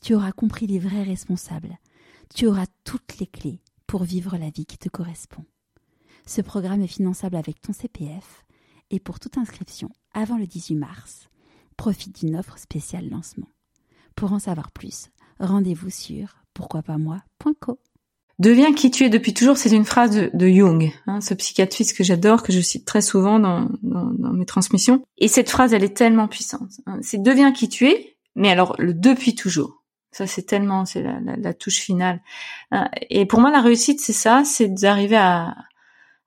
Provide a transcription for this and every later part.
tu auras compris les vrais responsables, tu auras toutes les clés pour vivre la vie qui te correspond. Ce programme est finançable avec ton CPF et pour toute inscription avant le 18 mars, profite d'une offre spéciale lancement. Pour en savoir plus, rendez-vous sur pourquoipasmoi.co. Deviens qui tu es depuis toujours, c'est une phrase de, Jung, hein, ce psychiatre suisse que j'adore, que je cite très souvent dans, mes transmissions. Et cette phrase, elle est tellement puissante. Hein. C'est deviens qui tu es, mais alors le depuis toujours. Ça, c'est tellement, c'est la, touche finale. Hein. Et pour moi, la réussite, c'est ça, c'est d'arriver à,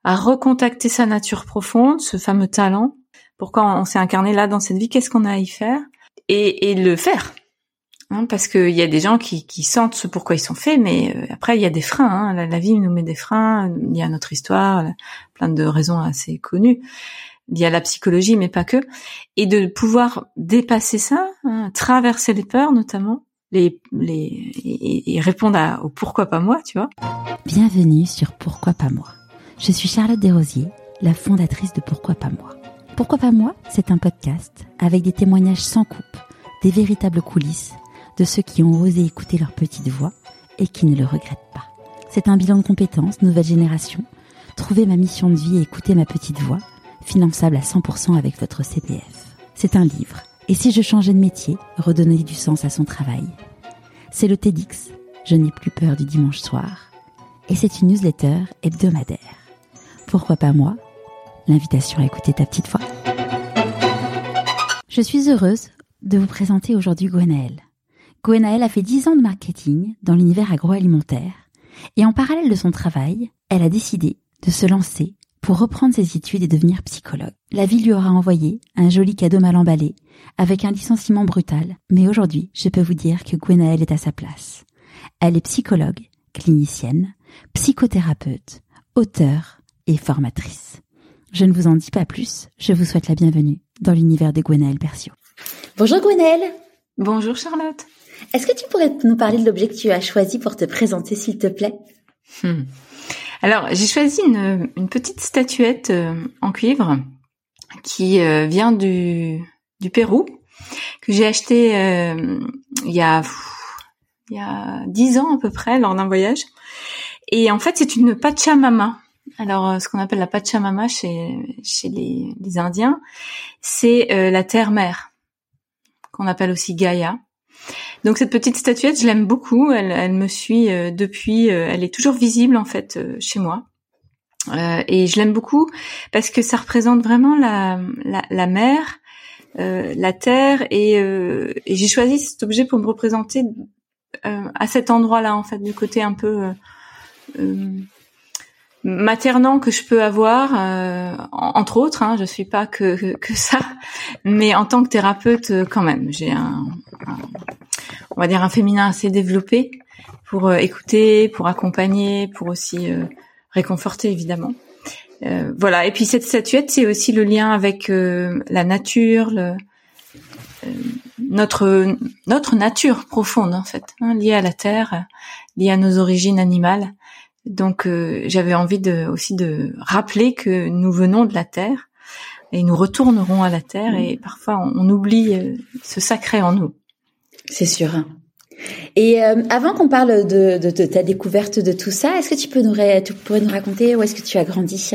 à recontacter sa nature profonde, ce fameux talent. Pourquoi on s'est incarné là dans cette vie Qu'est-ce qu'on a à y faire? Et, et le faire. Hein, parce qu'il y a des gens qui, qui, sentent ce pourquoi ils sont faits, mais euh, après il y a des freins. Hein. La, vie nous met des freins. Il y a notre histoire, plein de raisons assez connues. Il y a la psychologie, mais pas que. Et de pouvoir dépasser ça, hein, traverser les peurs notamment, les, les et, et répondre à, au pourquoi pas moi, tu vois. Bienvenue sur Pourquoi pas moi. Je suis Charlotte Desrosiers, la fondatrice de Pourquoi pas moi. Pourquoi pas moi C'est un podcast avec des témoignages sans coupe, des véritables coulisses de ceux qui ont osé écouter leur petite voix et qui ne le regrettent pas. C'est un bilan de compétences, nouvelle génération. Trouver ma mission de vie et écouter ma petite voix, finançable à 100% avec votre CPF. C'est un livre. Et si je changeais de métier, redonner du sens à son travail? C'est le TEDx. Je n'ai plus peur du dimanche soir. Et c'est une newsletter hebdomadaire. Pourquoi pas moi? L'invitation à écouter ta petite voix. Je suis heureuse de vous présenter aujourd'hui Gwenaëlle. Gwenaëlle a fait 10 ans de marketing dans l'univers agroalimentaire et en parallèle de son travail, elle a décidé de se lancer pour reprendre ses études et devenir psychologue. La vie lui aura envoyé un joli cadeau mal emballé, avec un licenciement brutal, mais aujourd'hui, je peux vous dire que Gwenaëlle est à sa place. Elle est psychologue, clinicienne, psychothérapeute, auteure et formatrice. Je ne vous en dis pas plus, je vous souhaite la bienvenue dans l'univers de Gwenaëlle Persio. Bonjour Gwenaëlle Bonjour Charlotte Est-ce que tu pourrais nous parler de l'objet que tu as choisi pour te présenter s'il te plaît? Hmm. Alors j'ai choisi une, petite statuette euh, en cuivre qui euh, vient du, Pérou que j'ai acheté euh, il y a il y a dix ans à peu près lors d'un voyage et en fait c'est une pachamama alors, ce qu'on appelle la Pachamama chez, chez les, les Indiens, c'est la terre-mère qu'on appelle aussi Gaïa. Donc cette petite statuette, je l'aime beaucoup. Elle, elle, me suit euh, depuis. Euh, elle est toujours visible en fait euh, chez moi. et je l'aime beaucoup parce que ça représente vraiment la, la, la mer, la terre. Et, et j'ai choisi cet objet pour me représenter à cet endroit-là, en fait, du côté un peu maternant que je peux avoir, euh, entre autres. Hein, je suis pas que, que ça, mais en tant que thérapeute, euh, quand même, j'ai un, on va dire un féminin assez développé pour euh, écouter, pour accompagner, pour aussi réconforter évidemment. voilà. Et puis cette statuette, c'est aussi le lien avec la nature, le, notre notre nature profonde en fait, hein, liée à la terre, liée à nos origines animales. Donc euh, j'avais envie de, aussi de rappeler que nous venons de la terre et nous retournerons à la terre et parfois on, oublie euh, ce sacré en nous. C'est sûr. Et euh, avant qu'on parle de, de, ta découverte de tout ça, est-ce que tu peux nous tu pourrais nous raconter où est-ce que tu as grandi?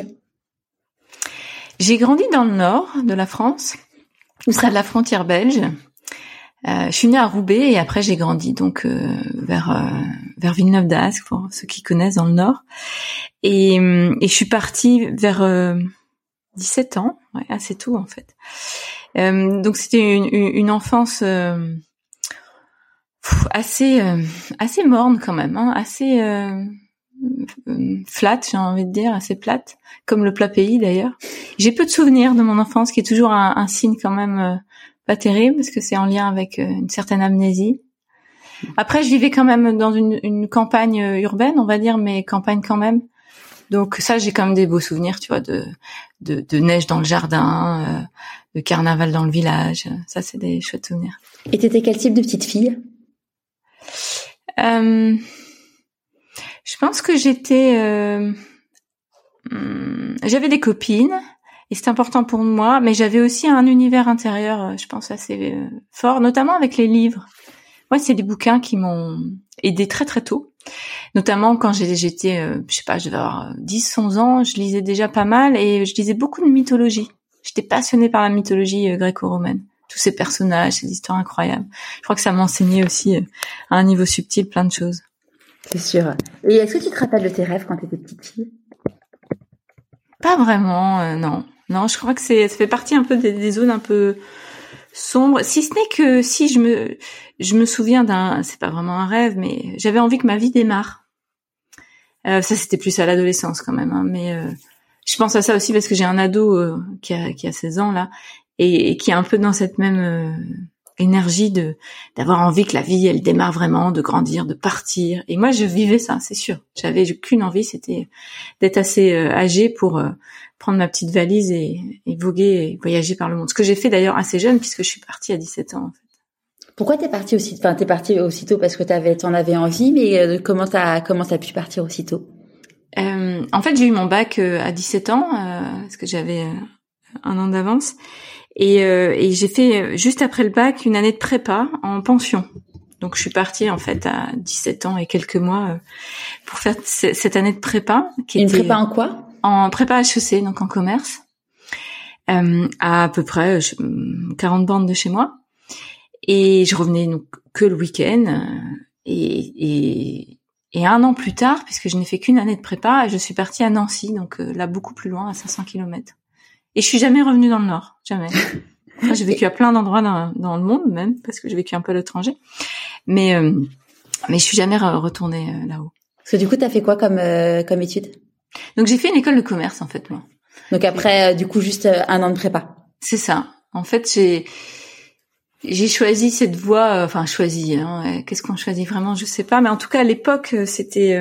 J'ai grandi dans le nord de la France, près de la frontière belge. Euh, je suis née à Roubaix et après j'ai grandi donc euh, vers euh, vers Villeneuve d'Ascq pour ceux qui connaissent dans le nord et, et je suis partie vers 17 ans ouais, assez tôt en fait donc c'était une, une, enfance assez assez morne quand même hein, assez flat j'ai envie de dire assez plate comme le plat pays d'ailleurs j'ai peu de souvenirs de mon enfance qui est toujours un, signe quand même pas terrible parce que c'est en lien avec euh, une certaine amnésie. Après, je vivais quand même dans une, campagne urbaine, on va dire, mais campagne quand même. Donc ça, j'ai quand même des beaux souvenirs, tu vois, de neige dans le jardin, euh, de carnaval dans le village. Ça, c'est des chouettes souvenirs. Et t'étais quel type de petite fille? Euh, Je pense que j'étais, euh, hmm, j'avais des copines et c'était important pour moi, mais j'avais aussi un univers intérieur, euh, je pense assez euh, fort, notamment avec les livres. Moi, c'est des bouquins qui m'ont aidé très très tôt. Notamment quand j'étais, je sais pas, je devais avoir 10, 11 ans, je lisais déjà pas mal et je lisais beaucoup de mythologie. J'étais passionnée par la mythologie gréco-romaine. Tous ces personnages, ces histoires incroyables. Je crois que ça m'enseignait aussi à un niveau subtil plein de choses. C'est sûr. Et est-ce que tu te rappelles de tes rêves quand tu étais petite fille? Pas vraiment, non. Non, je crois que c'est ça fait partie un peu des, zones un peu sombres. Si ce n'est que si je me je me souviens d'un, c'est pas vraiment un rêve, mais j'avais envie que ma vie démarre. Euh, ça c'était plus à l'adolescence quand même, hein, mais euh, je pense à ça aussi parce que j'ai un ado euh, qui a qui a 16 ans là et, qui est un peu dans cette même euh, énergie de d'avoir envie que la vie elle démarre vraiment, de grandir, de partir. Et moi je vivais ça, c'est sûr. J'avais qu'une envie, c'était d'être assez âgée pour prendre ma petite valise et, et, voguer et voyager par le monde. Ce que j'ai fait d'ailleurs assez jeune puisque je suis partie à 17 ans en fait. Pourquoi t'es partie aussi Enfin, t'es partie aussitôt parce que t'avais, t'en avais envie, mais euh, comment t'as comment t'as pu partir aussitôt? Euh, En fait, j'ai eu mon bac euh, à 17 ans euh, parce que j'avais un an d'avance et, et j'ai fait juste après le bac une année de prépa en pension. Donc je suis partie en fait à 17 ans et quelques mois pour faire cette année de prépa. Qui une prépa en quoi? En prépa HEC, donc en commerce, euh, à à peu près 40 bandes de chez moi. Et je revenais donc que le week-end. Euh, et, et, et, un an plus tard, puisque je n'ai fait qu'une année de prépa, je suis partie à Nancy, donc euh, là beaucoup plus loin, à 500 km. Et je suis jamais revenue dans le Nord, jamais. j'ai vécu à plein d'endroits dans, dans, le monde même, parce que j'ai vécu un peu à l'étranger. Mais euh, mais je suis jamais retournée là-haut. Parce que du coup, tu as fait quoi comme comme étude? Donc j'ai fait une école de commerce en fait moi. Donc après euh, du coup juste euh, un an de prépa. C'est ça. En fait j'ai j'ai choisi cette voie, euh, enfin choisi. Hein, Qu'est-ce qu'on choisit vraiment, je sais pas. Mais en tout cas à l'époque c'était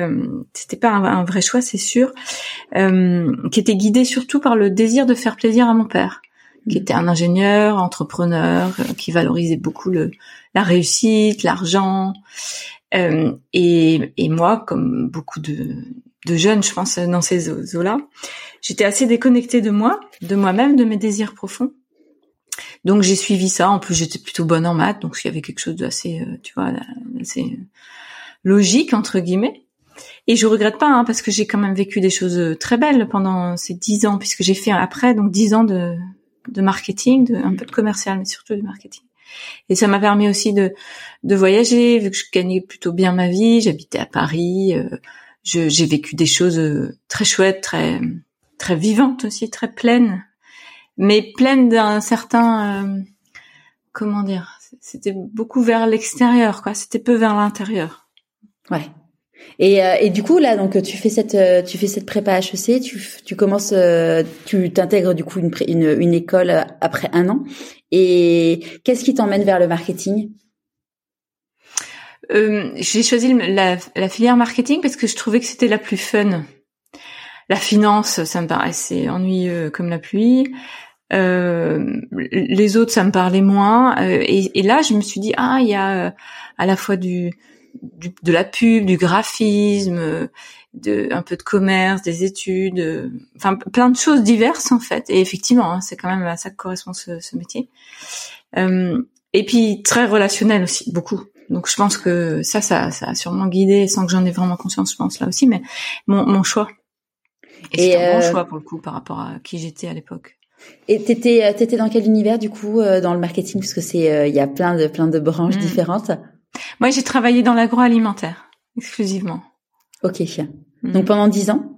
c'était pas un, vrai choix, c'est sûr, euh, qui était guidé surtout par le désir de faire plaisir à mon père, qui était un ingénieur, entrepreneur, qui valorisait beaucoup le la réussite, l'argent. Euh, et, et moi, comme beaucoup de, de jeunes, je pense, dans ces eaux-là. J'étais assez déconnectée de moi, de moi-même, de mes désirs profonds. Donc j'ai suivi ça. En plus, j'étais plutôt bonne en maths, donc il y avait quelque chose d'assez, euh, tu vois, assez logique entre guillemets. Et je regrette pas, hein, parce que j'ai quand même vécu des choses euh, très belles pendant ces dix ans, puisque j'ai fait après donc dix ans de, de marketing, de, un peu de commercial, mais surtout du marketing. Et ça m'a permis aussi de, de voyager, vu que je gagnais plutôt bien ma vie. J'habitais à Paris. Euh, j'ai vécu des choses euh, très chouettes, très très vivantes aussi, très pleines, mais pleines d'un certain euh, comment dire, c'était beaucoup vers l'extérieur, quoi. C'était peu vers l'intérieur. Ouais. Et, euh, et du coup là, donc tu fais cette tu fais cette prépa HEC, tu tu commences, tu t'intègres du coup une, une une école après un an. Et qu'est-ce qui t'emmène vers le marketing? Euh, j'ai choisi la, la, filière marketing parce que je trouvais que c'était la plus fun. La finance, ça me paraissait ennuyeux comme la pluie. Euh, les autres, ça me parlait moins. Euh, et, et, là, je me suis dit, ah, il y a euh, à la fois du, du, de la pub, du graphisme, de un peu de commerce, des études, enfin plein de choses diverses en fait. Et effectivement, hein, c'est quand même à ça que correspond ce, ce métier. et puis très relationnel aussi, beaucoup. Donc je pense que ça, ça, ça a sûrement guidé, sans que j'en ai vraiment conscience, je pense là aussi, mais mon, mon choix. Et, c'est un bon euh, choix pour le coup par rapport à qui j'étais à l'époque. Et t'étais, euh, t'étais dans quel univers du coup euh, dans le marketing? Parce que c'est, il y a plein de plein de branches hmm. différentes. Moi, j'ai travaillé dans l'agroalimentaire exclusivement. Ok. Hmm. Donc pendant dix ans?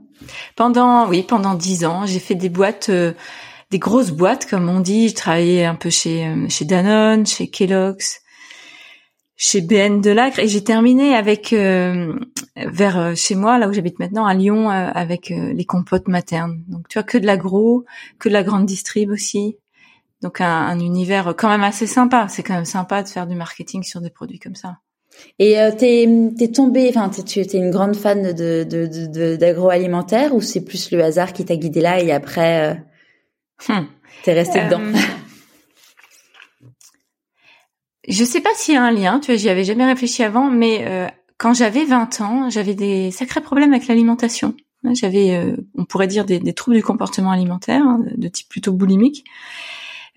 Pendant, oui, pendant dix ans, j'ai fait des boîtes, des grosses boîtes comme on dit. J'ai travaillé un peu chez chez Danone, chez Kellogg's, chez BN de Lacre et j'ai terminé avec euh, vers euh, chez moi là où j'habite maintenant à Lyon euh, avec les compotes maternes. Donc tu vois que de l'agro, que de la grande distrib aussi. Donc un, un, univers quand même assez sympa. C'est quand même sympa de faire du marketing sur des produits comme ça. Et euh, t'es t'es tombée, enfin tu étais une grande fan de de d'agroalimentaire ou c'est plus le hasard qui t'a guidé là et après euh, hmm. t'es resté dedans? Je sais pas s'il y a un lien, tu vois, j'y avais jamais réfléchi avant, mais euh, quand j'avais 20 ans, j'avais des sacrés problèmes avec l'alimentation. J'avais, euh, on pourrait dire, des, des, troubles du comportement alimentaire, hein, de type plutôt boulimique,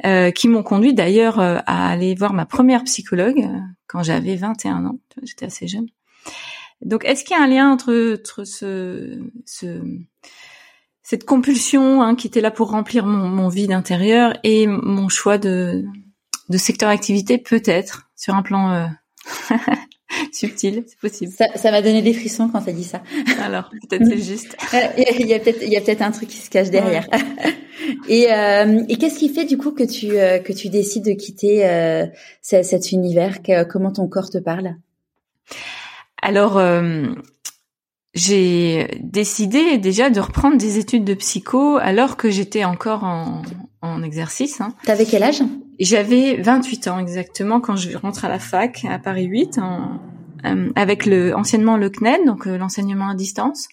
euh, qui m'ont conduit d'ailleurs euh, à aller voir ma première psychologue euh, quand j'avais 21 ans. J'étais assez jeune. Donc, est-ce qu'il y a un lien entre, entre ce, ce, cette compulsion hein, qui était là pour remplir mon, mon vide intérieur et mon choix de, de secteur d'activité Peut-être, sur un plan subtil, c'est possible. Ça m'a donné des frissons quand t'as dit ça. Alors, peut-être c'est juste. il y a peut-être, il y a peut-être un truc qui se cache derrière. et euh, et qu'est-ce qui fait du coup que tu euh, que tu décides de quitter euh, cet univers? Comment ton corps te parle? Alors. J'ai décidé déjà de reprendre des études de psycho alors que j'étais encore en, en exercice. Hein. T'avais quel âge? J'avais 28 ans exactement quand je rentre à la fac à Paris 8 en, euh, avec le anciennement le CNED, donc euh, l'enseignement à distance.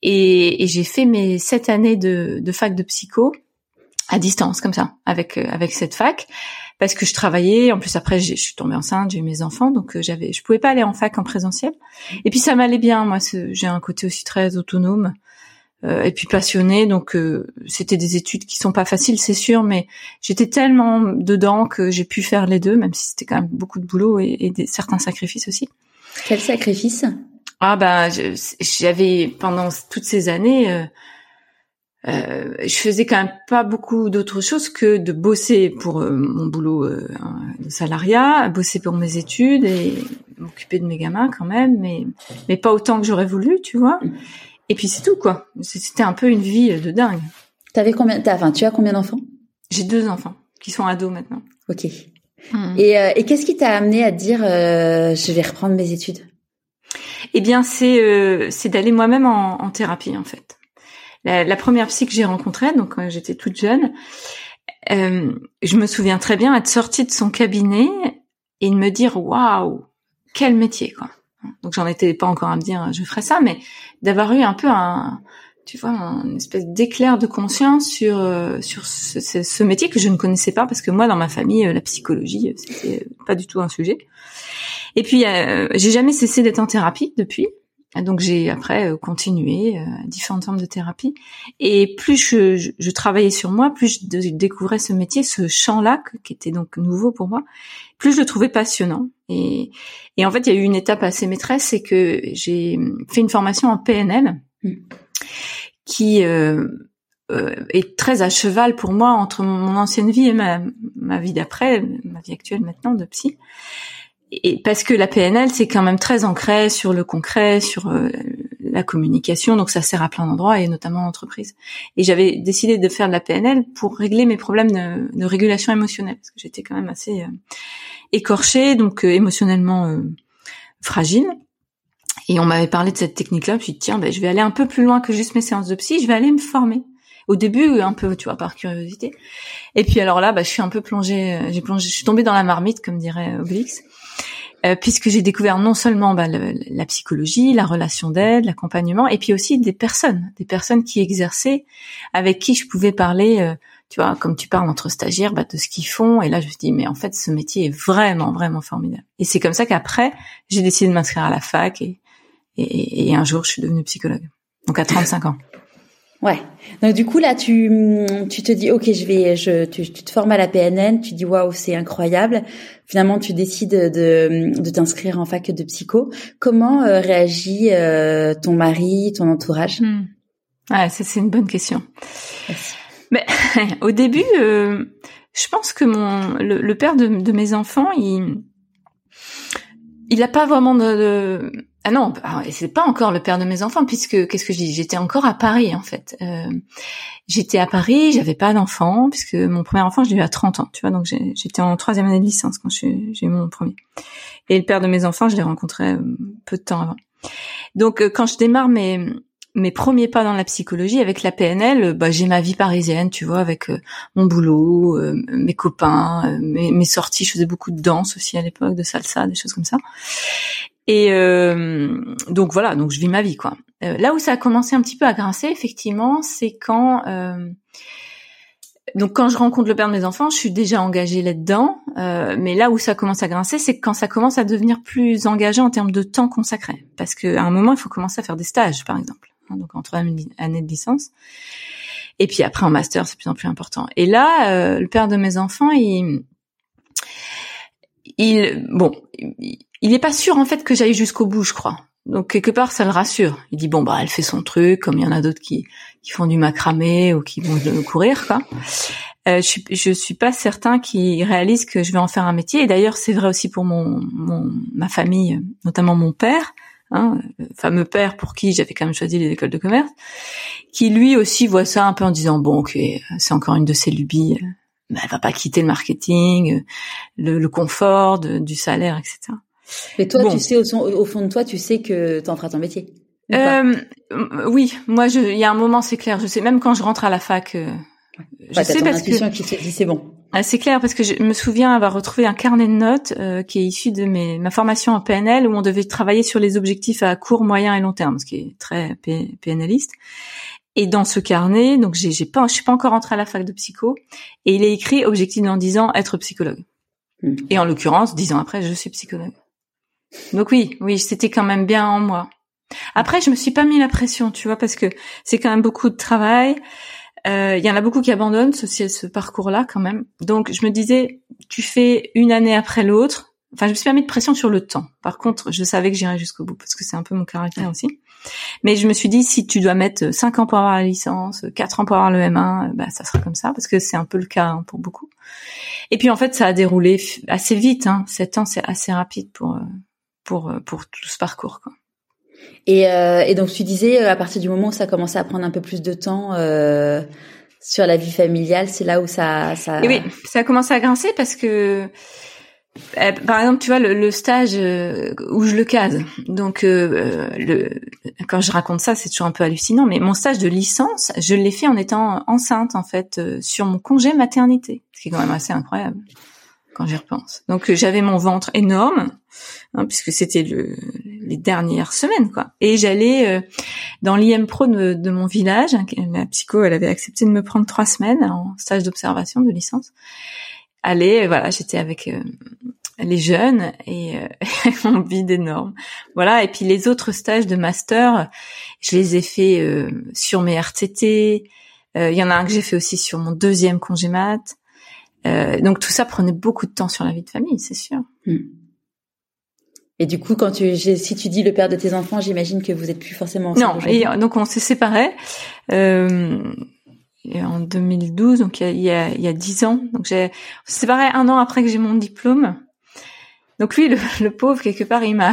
Et, et j'ai fait mes sept années de, de, fac de psycho à distance comme ça avec euh, avec cette fac parce que je travaillais en plus après je suis tombée enceinte j'ai eu mes enfants donc j'avais je pouvais pas aller en fac en présentiel et puis ça m'allait bien moi j'ai un côté aussi très autonome euh, et puis passionnée. Donc euh, c'était des études qui sont pas faciles, c'est sûr, mais j'étais tellement dedans que j'ai pu faire les deux, même si c'était quand même beaucoup de boulot et, et des, certains sacrifices aussi. Quel sacrifice? Ah bah j'avais pendant toutes ces années. Euh, euh, je faisais quand même pas beaucoup d'autres choses que de bosser pour mon boulot de salariat, bosser pour mes études et m'occuper de mes gamins quand même, mais mais pas autant que j'aurais voulu, tu vois. Et puis c'est tout quoi. C'était un peu une vie de dingue. T'avais combien Enfin, tu as combien d'enfants? J'ai deux enfants qui sont ados maintenant. Ok. Hmm. Et, euh, et qu'est-ce qui t'a amené à dire euh, je vais reprendre mes études? Eh bien, c'est euh, c'est d'aller moi-même en, en, thérapie en fait. La, la première psy que j'ai rencontrée, donc quand j'étais toute jeune, euh, je me souviens très bien être sortie de son cabinet et de me dire waouh quel métier quoi. Donc j'en étais pas encore à me dire je ferais ça, mais d'avoir eu un peu un, tu vois, une espèce d'éclair de conscience sur euh, sur ce, ce, métier que je ne connaissais pas parce que moi dans ma famille euh, la psychologie euh, c'était pas du tout un sujet. Et puis j'ai jamais cessé d'être en thérapie depuis. Donc j'ai après continué différentes formes de thérapie et plus je, je, travaillais sur moi, plus je découvrais ce métier, ce champ-là qui était donc nouveau pour moi, plus je le trouvais passionnant. Et, et en fait, il y a eu une étape assez maîtresse, c'est que j'ai fait une formation en PNL qui euh, euh, est très à cheval pour moi entre mon ancienne vie et ma vie d'après, ma vie actuelle maintenant de psy. Et parce que la PNL, c'est quand même très ancré sur le concret, sur euh, la communication, donc ça sert à plein d'endroits et notamment en entreprise. Et j'avais décidé de faire de la PNL pour régler mes problèmes de, de régulation émotionnelle, parce que j'étais quand même assez euh, écorchée, donc euh, émotionnellement euh, fragile. Et on m'avait parlé de cette technique-là, puis tiens, ben, je vais aller un peu plus loin que juste mes séances de psy, je vais aller me former. Au début, un peu, tu vois, par curiosité. Et puis alors là, bah, je suis un peu plongée, euh, j'ai plongé, je suis tombée dans la marmite, comme dirait Obélix, euh, puisque j'ai découvert non seulement bah, la psychologie, la relation d'aide, l'accompagnement, et puis aussi des personnes, des personnes qui exerçaient, avec qui je pouvais parler tu vois, comme tu parles entre stagiaires, bah, de ce qu'ils font. Et là, je me dis, mais en fait, ce métier est vraiment, vraiment formidable. Et c'est comme ça qu'après, j'ai décidé de m'inscrire à la fac et, et, et, un jour, je suis devenue psychologue. Donc à 35 ans. Ouais. Donc du coup là, tu tu te dis ok, je vais, je tu, tu te formes à la PNN, tu dis waouh, c'est incroyable. Finalement, tu décides de de t'inscrire en fac de psycho. Comment euh, réagit euh, ton mari, ton entourage? Hmm. Ouais, ça c'est une bonne question. Merci. Mais au début, euh, je pense que mon le, père de, de, mes enfants, il il a pas vraiment de, de... ah non, ah, c'est pas encore le père de mes enfants puisque qu'est-ce que je dis J'étais encore à Paris en fait. Euh, j'étais à Paris, j'avais pas d'enfant puisque mon premier enfant je l'ai eu à 30 ans, tu vois. Donc j'étais en troisième année de licence quand j'ai eu mon premier. Et le père de mes enfants, je l'ai rencontré euh, peu de temps avant. Donc quand je démarre mes mes premiers pas dans la psychologie avec la PNL, bah, j'ai ma vie parisienne, tu vois, avec euh, mon boulot, euh, mes copains, euh, mes, sorties. Je faisais beaucoup de danse aussi à l'époque, de salsa, des choses comme ça. Et donc voilà, donc je vis ma vie quoi. là où ça a commencé un petit peu à grincer, effectivement, c'est quand donc quand je rencontre le père de mes enfants, je suis déjà engagée là-dedans. Euh, mais là où ça commence à grincer, c'est quand ça commence à devenir plus engagé en termes de temps consacré. Parce qu'à un moment, il faut commencer à faire des stages, par exemple. Hein, donc en troisième année de licence. Et puis après en master, c'est de plus en plus important. Et là, euh, le père de mes enfants, il, il, bon, il n'est pas sûr en fait que j'aille jusqu'au bout, je crois. Donc quelque part, ça le rassure. Il dit bon bah elle fait son truc, comme il y en a d'autres qui qui font du macramé ou qui vont courir quoi. Euh, je, suis, je suis pas certain qu'il réalise que je vais en faire un métier. Et d'ailleurs, c'est vrai aussi pour mon ma famille, notamment mon père, hein, le fameux père pour qui j'avais quand même choisi les écoles de commerce, qui lui aussi voit ça un peu en disant bon ok, c'est encore une de ses lubies. Mais elle va pas quitter le marketing, le, le confort du salaire, etc. Mais toi, tu sais au, fond de toi, tu sais que tu en feras ton métier. Euh, oui, moi, il y a un moment, c'est clair. Je sais même quand je rentre à la fac. Euh, je sais parce que qui te dit c'est bon. Ah, c'est clair parce que je me souviens avoir retrouvé un carnet de notes euh, qui est issu de mes, ma formation en PNL où on devait travailler sur les objectifs à court, moyen et long terme, ce qui est très PNListe. Et dans ce carnet, donc j'ai, j'ai pas, je suis pas encore entrée à la fac de psycho, et il est écrit objectif dans 10 ans être psychologue. Hmm. Et en l'occurrence, dix ans après, je suis psychologue. Donc oui, oui, c'était quand même bien en moi. Après, je me suis pas mis la pression, tu vois, parce que c'est quand même beaucoup de travail. Euh, il y en a beaucoup qui abandonnent ce, ce parcours-là quand même. Donc je me disais, tu fais une année après l'autre. Enfin, je me suis pas mis de pression sur le temps. Par contre, je savais que j'irais jusqu'au bout parce que c'est un peu mon caractère aussi. Mais je me suis dit, si tu dois mettre 5 ans pour avoir la licence, 4 ans pour avoir le M1, bah, ça sera comme ça parce que c'est un peu le cas hein, pour beaucoup. Et puis en fait, ça a déroulé assez vite. Hein. 7 ans, c'est assez rapide pour euh, pour euh, pour tout ce parcours quoi. Et, euh, et donc tu disais euh, à partir du moment où ça commençait à prendre un peu plus de temps euh, sur la vie familiale, c'est là où ça ça. oui, ça a commencé à grincer parce que par exemple, tu vois le, le stage où je le case. Donc, euh, le, quand je raconte ça, c'est toujours un peu hallucinant. Mais mon stage de licence, je l'ai fait en étant enceinte, en fait, sur mon congé maternité, ce qui est quand même assez incroyable quand j'y repense. Donc euh, j'avais mon ventre énorme, hein, puisque c'était le, les dernières semaines, quoi. Et j'allais euh, dans l'IM Pro de, mon village. Hein, la psycho, elle avait accepté de me prendre trois semaines en stage d'observation de licence. Allez, voilà, j'étais avec euh, les jeunes et mon vide énorme. Voilà. Et puis les autres stages de master, je les ai fait sur mes RTT. Il y en a un que j'ai fait aussi sur mon deuxième congé mat. Euh, donc tout ça prenait beaucoup de temps sur la vie de famille, c'est sûr. Hmm. Et du coup, quand tu, si tu dis le père de tes enfants, j'imagine que vous êtes plus forcément ensemble. Non, et donc on s'est séparés euh, en 2012, donc il y a, il y a, 10 ans. Donc j'ai, on s'est séparés un an après que j'ai mon diplôme. Donc lui, le, pauvre, quelque part, il m'a,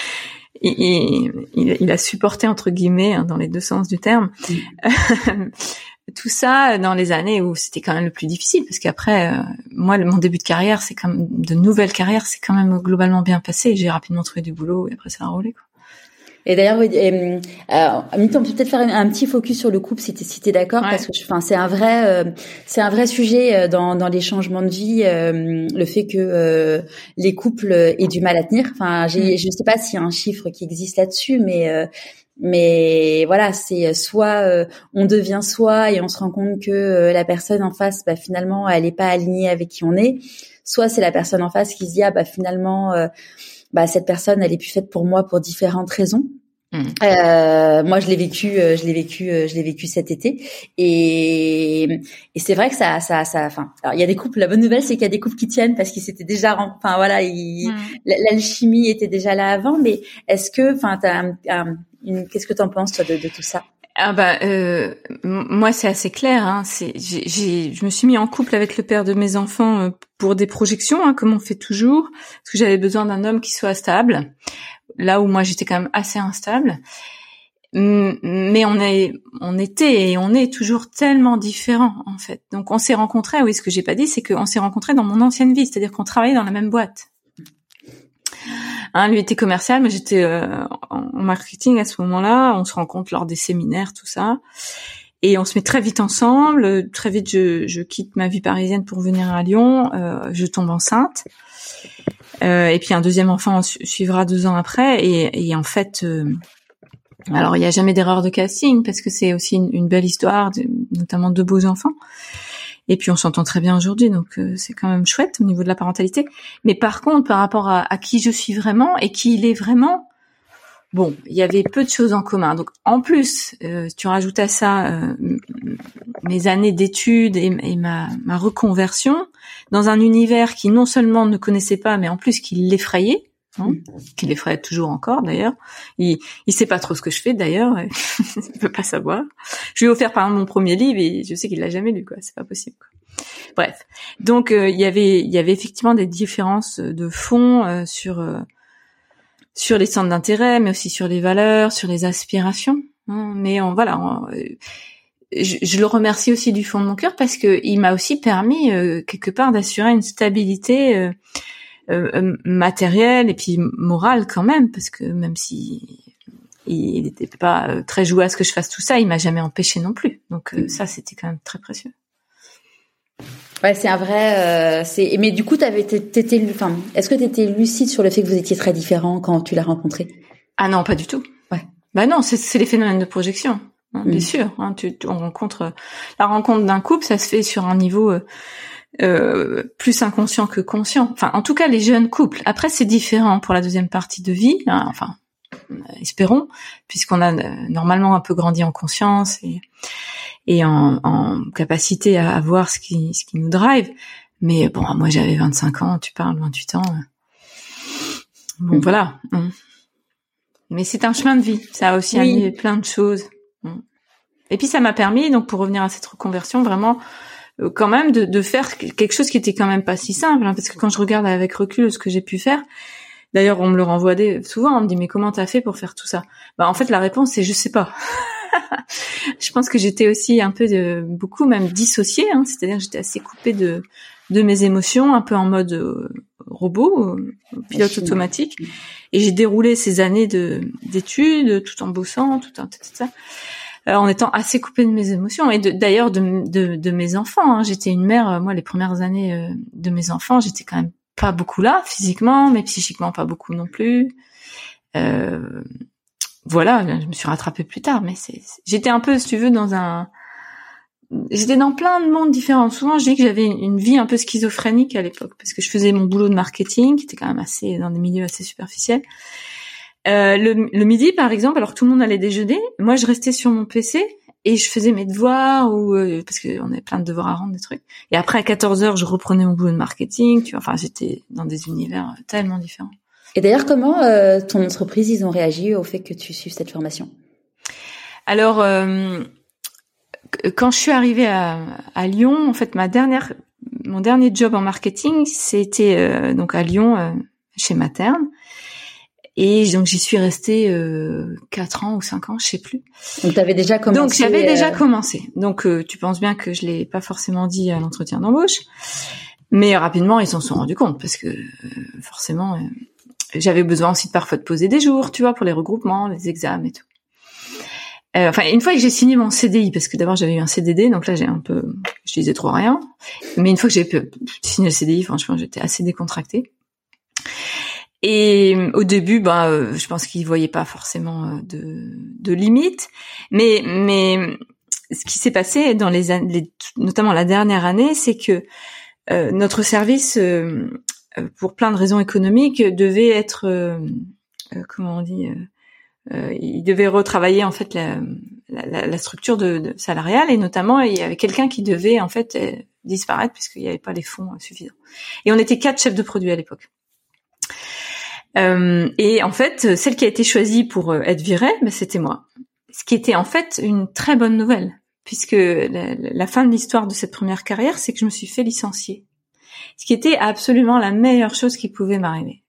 il, il, il, a supporté entre guillemets, hein, dans les deux sens du terme, hmm. tout ça dans les années où c'était quand même le plus difficile parce qu'après euh, moi mon début de carrière c'est comme de nouvelles carrières c'est quand même globalement bien passé j'ai rapidement trouvé du boulot et après ça a roulé quoi. Et d'ailleurs, euh, on peut peut-être faire un, petit focus sur le couple, si tu si d'accord, parce que, enfin, c'est un vrai, euh, c'est un vrai sujet euh, dans, dans les changements de vie, le fait que les couples aient du mal à tenir. Enfin, mm. je sais pas s'il y a un chiffre qui existe là-dessus, mais mais voilà, c'est soit euh, on devient soi et on se rend compte que euh, la personne en face, bah, finalement, elle n'est pas alignée avec qui on est. Soit c'est la personne en face qui se dit ah bah finalement, euh, bah cette personne, elle est plus faite pour moi pour différentes raisons. Mmh. moi, je l'ai vécu, je l'ai vécu, je l'ai vécu cet été, et, et c'est vrai que ça, ça, ça. Enfin, alors il y a des couples. La bonne nouvelle, c'est qu'il y a des couples qui tiennent parce qu'ils s'étaient déjà, enfin voilà, mmh. l'alchimie était déjà là avant. Mais est-ce que, enfin, t'as un, un Qu'est-ce que tu en penses toi de, tout ça? Ah bah euh, moi c'est assez clair. Hein. C'est, j'ai, je me suis mis en couple avec le père de mes enfants euh, pour des projections, hein, comme on fait toujours, parce que j'avais besoin d'un homme qui soit stable. Là où moi j'étais quand même assez instable. Mais on est, on était et on est toujours tellement différents en fait. Donc on s'est rencontrés. Oui, ce que j'ai pas dit, c'est qu'on s'est rencontrés dans mon ancienne vie, c'est-à-dire qu'on travaillait dans la même boîte. Hein, lui était commercial, mais j'étais euh, en marketing à ce moment-là. On se rencontre lors des séminaires, tout ça. Et on se met très vite ensemble. Très vite, je, quitte ma vie parisienne pour venir à Lyon. Euh, je tombe enceinte. Euh, et puis un deuxième enfant suivra deux ans après. Et, en fait, alors il n'y a jamais d'erreur de casting parce que c'est aussi une, belle histoire, notamment de beaux enfants. Et puis on s'entend très bien aujourd'hui, donc euh, c'est quand même chouette au niveau de la parentalité. Mais par contre, par rapport à, qui je suis vraiment et qui il est vraiment, bon, il y avait peu de choses en commun. Donc en plus, euh, tu rajoutes à ça euh, mes années d'études et, ma, reconversion dans un univers qui non seulement ne connaissait pas, mais en plus qui l'effrayait. Hein, qui l'effraie toujours encore d'ailleurs. Il il sait pas trop ce que je fais d'ailleurs, il peut pas savoir. Je lui ai offert par exemple mon premier livre et je sais qu'il l'a jamais lu quoi, c'est pas possible. Quoi. Bref, donc euh, il y avait il y avait effectivement des différences de fond euh, sur euh, sur les centres d'intérêt, mais aussi sur les valeurs, sur les aspirations. Hein. mais on, voilà, on, je, je, le remercie aussi du fond de mon cœur parce que il m'a aussi permis quelque part d'assurer une stabilité euh, euh, matériel et puis moral quand même, parce que même si il n'était pas euh, très joué à ce que je fasse tout ça, il m'a jamais empêché non plus. Donc ça, c'était quand même très précieux. Ouais, c'est un vrai. Euh, c'est. Mais du coup, t'avais, t'étais, enfin, est-ce que t'étais lucide sur le fait que vous étiez très différents quand tu l'as rencontré? Ah non, pas du tout. Ouais. Bah non, c'est, c'est les phénomènes de projection, hein, bien mm. sûr. Hein, tu, on rencontre la rencontre d'un couple, ça se fait sur un niveau euh, plus inconscient que conscient. Enfin, en tout cas, les jeunes couples. Après, c'est différent pour la deuxième partie de vie. Hein, enfin, espérons, puisqu'on a euh, normalement un peu grandi en conscience et, et en, en capacité à, voir ce qui, ce qui nous drive. Mais bon, moi j'avais 25 ans, tu parles 28 ans. Bon, mm. voilà. Hein. Mais c'est un chemin de vie. Ça a aussi oui. plein de choses. Hein. Et puis ça m'a permis, donc pour revenir à cette reconversion, vraiment euh, quand même de, de, faire quelque chose qui était quand même pas si simple, hein, parce que quand je regarde avec recul ce que j'ai pu faire, d'ailleurs on me le renvoie souvent, on me dit mais comment t'as fait pour faire tout ça? Bah en fait la réponse c'est je sais pas. je pense que j'étais aussi un peu de, beaucoup même dissociée, hein, c'est-à-dire j'étais assez coupée de de mes émotions, un peu en mode euh, robot, euh, pilote automatique, et j'ai déroulé ces années de d'études tout en bossant, tout en tout ça. Euh, en étant assez coupée de mes émotions et d'ailleurs de, de, mes enfants. Hein. J'étais une mère, euh, moi les premières années euh, de mes enfants, j'étais quand même pas beaucoup là physiquement, mais psychiquement pas beaucoup non plus. Voilà, je me suis rattrapée plus tard, mais c'est, j'étais un peu, si tu veux, dans un, j'étais dans plein de mondes différents. Souvent, je dis que j'avais une vie un peu schizophrénique à l'époque parce que je faisais mon boulot de marketing, qui était quand même assez dans des milieux assez superficiels, euh, le, le, midi, par exemple, alors tout le monde allait déjeuner, moi je restais sur mon PC et je faisais mes devoirs ou euh, parce qu'on avait plein de devoirs à rendre des trucs. Et après à 14 heures, je reprenais mon boulot de marketing. Tu vois, enfin j'étais dans des univers tellement différents. Et d'ailleurs, comment euh, ton entreprise ils ont réagi au fait que tu suives cette formation? Alors, euh, quand je suis arrivée à, à, Lyon, en fait, ma dernière, mon dernier job en marketing, c'était donc à Lyon chez Materne. Et donc j'y suis restée euh, 4 ans ou 5 ans, je sais plus. Donc tu avais déjà commencé. Donc j'avais déjà euh, commencé. Donc euh, tu penses bien que je l'ai pas forcément dit à l'entretien d'embauche, mais rapidement ils s'en sont rendus compte parce que euh, forcément j'avais besoin aussi de parfois de poser des jours, tu vois, pour les regroupements, les examens et tout. enfin, une fois que j'ai signé mon CDI, parce que d'abord j'avais eu un CDD, donc là j'ai un peu, je disais trop rien. Mais une fois que j'ai signé le CDI, franchement, j'étais assez décontractée. Et au début, euh, je pense qu'ils voyaient pas forcément euh, de, de limites, mais mais ce qui s'est passé dans les, années, notamment la dernière année, c'est que euh, notre service, euh, pour plein de raisons économiques, devait être, euh, comment on dit, il devait retravailler en fait la, la, la structure de, de, salariale et notamment il y avait quelqu'un qui devait en fait disparaître puisqu'il n'y avait pas les fonds suffisants. Et on était quatre chefs de produits à l'époque. Euh, et en fait, celle qui a été choisie pour euh, être virée, ben, c'était moi. Ce qui était en fait une très bonne nouvelle, puisque la, fin de l'histoire de cette première carrière, c'est que je me suis fait licencier. Ce qui était absolument la meilleure chose qui pouvait m'arriver.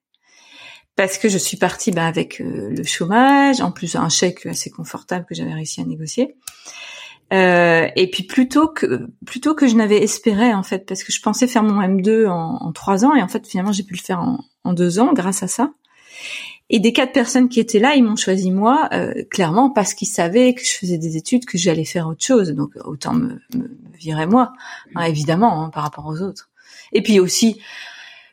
Parce que je suis partie ben, avec euh, le chômage, en plus un chèque assez confortable que j'avais réussi à négocier. Euh, et puis plutôt que plutôt que je n'avais espéré en fait parce que je pensais faire mon M2 en, trois ans et en fait finalement j'ai pu le faire en, en deux ans grâce à ça. Et des quatre personnes qui étaient là, ils m'ont choisi moi, euh, clairement parce qu'ils savaient que je faisais des études, que j'allais faire autre chose. Donc autant me, me virer moi, hein, évidemment, hein, par rapport aux autres. Et puis aussi,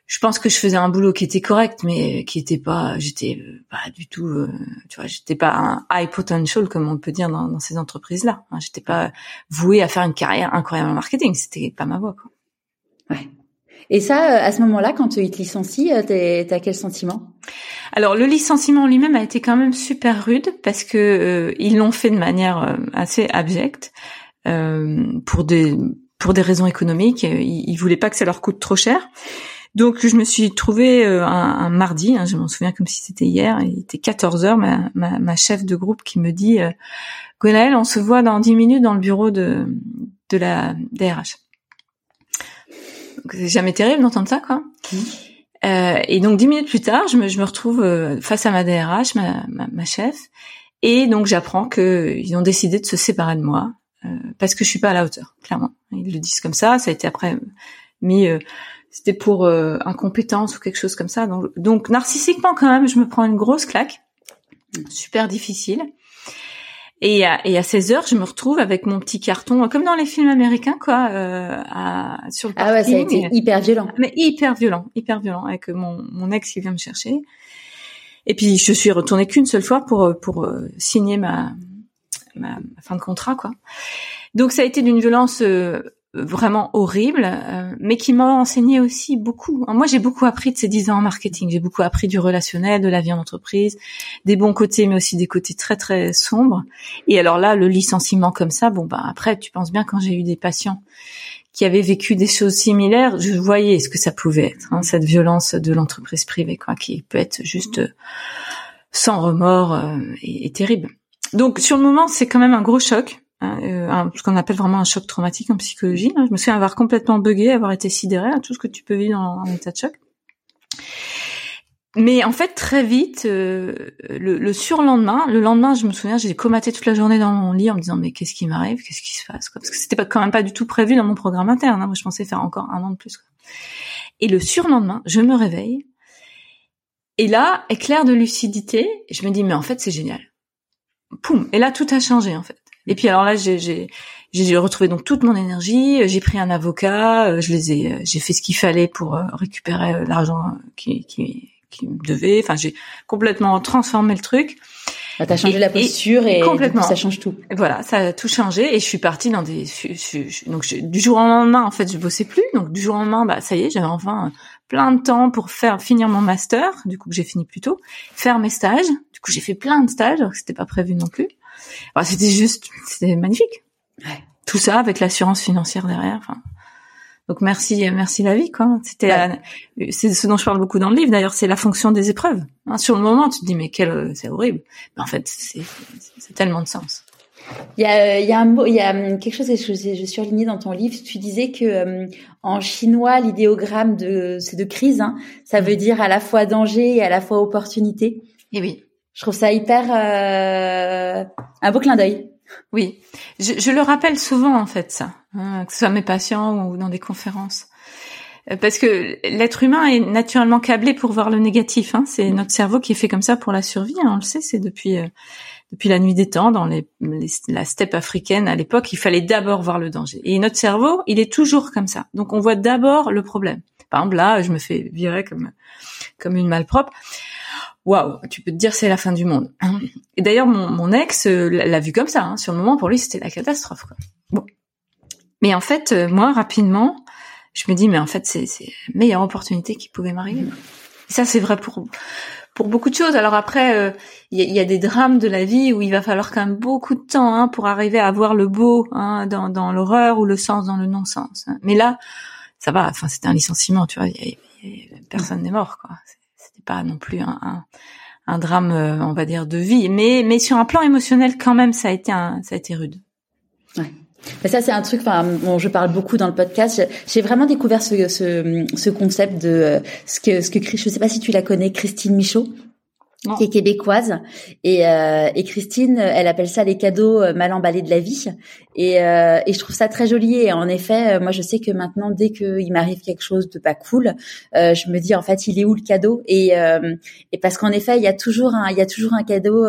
je pense que je faisais un boulot qui était correct, mais qui était pas, j'étais pas du tout, euh, tu vois, j'étais pas un high potential comme on peut dire dans, dans ces entreprises-là. Hein, j'étais pas vouée à faire une carrière incroyable en marketing. C'était pas ma voie, quoi. Ouais. Et ça, euh, à ce moment-là, quand ils te licencient, euh, t'as quel sentiment? Alors le licenciement lui-même a été quand même super rude parce que euh, ils l'ont fait de manière assez abjecte pour des pour des raisons économiques. Ils, ils voulaient pas que ça leur coûte trop cher. Donc je me suis trouvée un, un, mardi, hein, je m'en souviens comme si c'était hier, il était 14 heures, ma, ma, ma, chef de groupe qui me dit euh, on se voit dans 10 minutes dans le bureau de, de la DRH c'est jamais terrible d'entendre ça, quoi. Mmh. Euh, et donc dix minutes plus tard, je me, je me retrouve euh, face à ma DRH, ma, ma, ma chef, et donc j'apprends qu'ils ont décidé de se séparer de moi euh, parce que je suis pas à la hauteur, clairement. Ils le disent comme ça. Ça a été après mis, euh, c'était pour euh, incompétence ou quelque chose comme ça. Donc, donc narcissiquement quand même, je me prends une grosse claque, super difficile. Et à, et à 16 heures, je me retrouve avec mon petit carton, comme dans les films américains, quoi, euh, à, sur le parking. Ah ouais, ça a été hyper violent. Mais hyper violent, hyper violent, avec mon, mon ex qui vient me chercher. Et puis je suis retournée qu'une seule fois pour pour euh, signer ma, ma, fin de contrat, quoi. Donc ça a été d'une violence euh, vraiment horrible, euh, mais qui m'a enseigné aussi beaucoup. Moi, j'ai beaucoup appris de ces dix ans en marketing. J'ai beaucoup appris du relationnel, de la vie en entreprise, des bons côtés, mais aussi des côtés très très sombres. Et alors là, le licenciement comme ça, bon bah après, tu penses bien quand j'ai eu des patients qui avaient vécu des choses similaires, je voyais ce que ça pouvait être, hein, cette violence de l'entreprise privée, quoi, qui peut être juste sans remords euh, et, et terrible. Donc sur le moment, c'est quand même un gros choc. Hein, euh, ce qu'on appelle vraiment un choc traumatique en psychologie. Hein. Je me souviens avoir complètement bugué, avoir été sidéré à tout ce que tu peux vivre dans un état de choc. Mais en fait, très vite, euh, le, le, surlendemain, le lendemain, je me souviens, j'ai comaté toute la journée dans mon lit en me disant mais qu'est-ce qui m'arrive, qu'est-ce qui se passe Parce que c'était quand même pas du tout prévu dans mon programme interne. Hein. Moi, je pensais faire encore un an de plus. Et le surlendemain, je me réveille et là, éclair de lucidité, je me dis mais en fait c'est génial. Poum Et là, tout a changé en fait. Et puis alors là, j'ai j'ai retrouvé donc toute mon énergie. J'ai pris un avocat, euh, je les ai, euh, j'ai fait ce qu'il fallait pour euh, récupérer l'argent qui, qui, qui me devait. Enfin, j'ai complètement transformé le truc. Ah, t'as changé la posture et, complètement. ça change tout. voilà, ça a tout changé et je suis partie dans des donc du jour au lendemain en fait je bossais plus donc du jour au lendemain bah ça y est j'avais enfin plein de temps pour faire finir mon master du coup que j'ai fini plus tôt faire mes stages du coup j'ai fait plein de stages alors que c'était pas prévu non plus c'était juste, c'était magnifique. Ouais. Tout ça avec l'assurance financière derrière. Enfin, donc merci, merci la vie, quoi. C'était, c'est ce dont je parle beaucoup dans le livre. D'ailleurs, c'est la fonction des épreuves. Hein, sur le moment, tu te dis mais quel, c'est horrible. Mais en fait, c'est, c'est tellement de sens. Il y a, il y a un mot, il y a quelque chose que je, je surlignais dans ton livre. Tu disais que um, en chinois, l'idéogramme de c'est de crise. Hein, ça veut mm. dire à la fois danger et à la fois opportunité. Et oui. Je trouve ça hyper euh, un beau clin d'œil. Oui, je, je, le rappelle souvent en fait ça, hein, que ce soit mes patients ou dans des conférences, euh, parce que l'être humain est naturellement câblé pour voir le négatif. Hein. C'est notre cerveau qui est fait comme ça pour la survie. Hein, on le sait, c'est depuis euh, depuis la nuit des temps dans les, la steppe africaine à l'époque, il fallait d'abord voir le danger. Et notre cerveau, il est toujours comme ça. Donc on voit d'abord le problème. Par exemple là, je me fais virer comme comme une malpropre waouh, tu peux te dire c'est la fin du monde. Et d'ailleurs, mon, mon ex euh, l'a vu comme ça. Hein. Sur le moment, pour lui, c'était la catastrophe. Quoi. Bon, mais en fait, euh, moi, rapidement, je me dis, mais en fait, c'est la meilleure opportunité qui pouvait m'arriver. Et ça, c'est vrai pour pour beaucoup de choses. Alors après, il y, a, y, a, des drames de la vie où il va falloir quand même beaucoup de temps hein, pour arriver à voir le beau hein, dans, dans l'horreur ou le sens dans le non-sens. Hein. Mais là, ça va. Enfin, c'était un licenciement, tu vois. Y a, personne n'est mort, quoi pas non plus un, un, drame, euh, on va dire, de vie, mais mais sur un plan émotionnel quand même, ça a été un, ça a été rude. Ouais. Mais ça, c'est un truc. Enfin, bon, je parle beaucoup dans le podcast. J'ai vraiment découvert ce, ce, ce concept de euh, ce que ce que je sais pas si tu la connais, Christine Michaud. Qui est québécoise. Et, euh, et Christine, elle appelle ça les cadeaux euh, mal emballés de la vie. Et, euh, et je trouve ça très joli. Et en effet, moi je sais que maintenant dès qu'il m'arrive quelque chose de pas cool, je me dis en fait il est où le cadeau? Et, et parce qu'en effet il y a toujours un il y a toujours un cadeau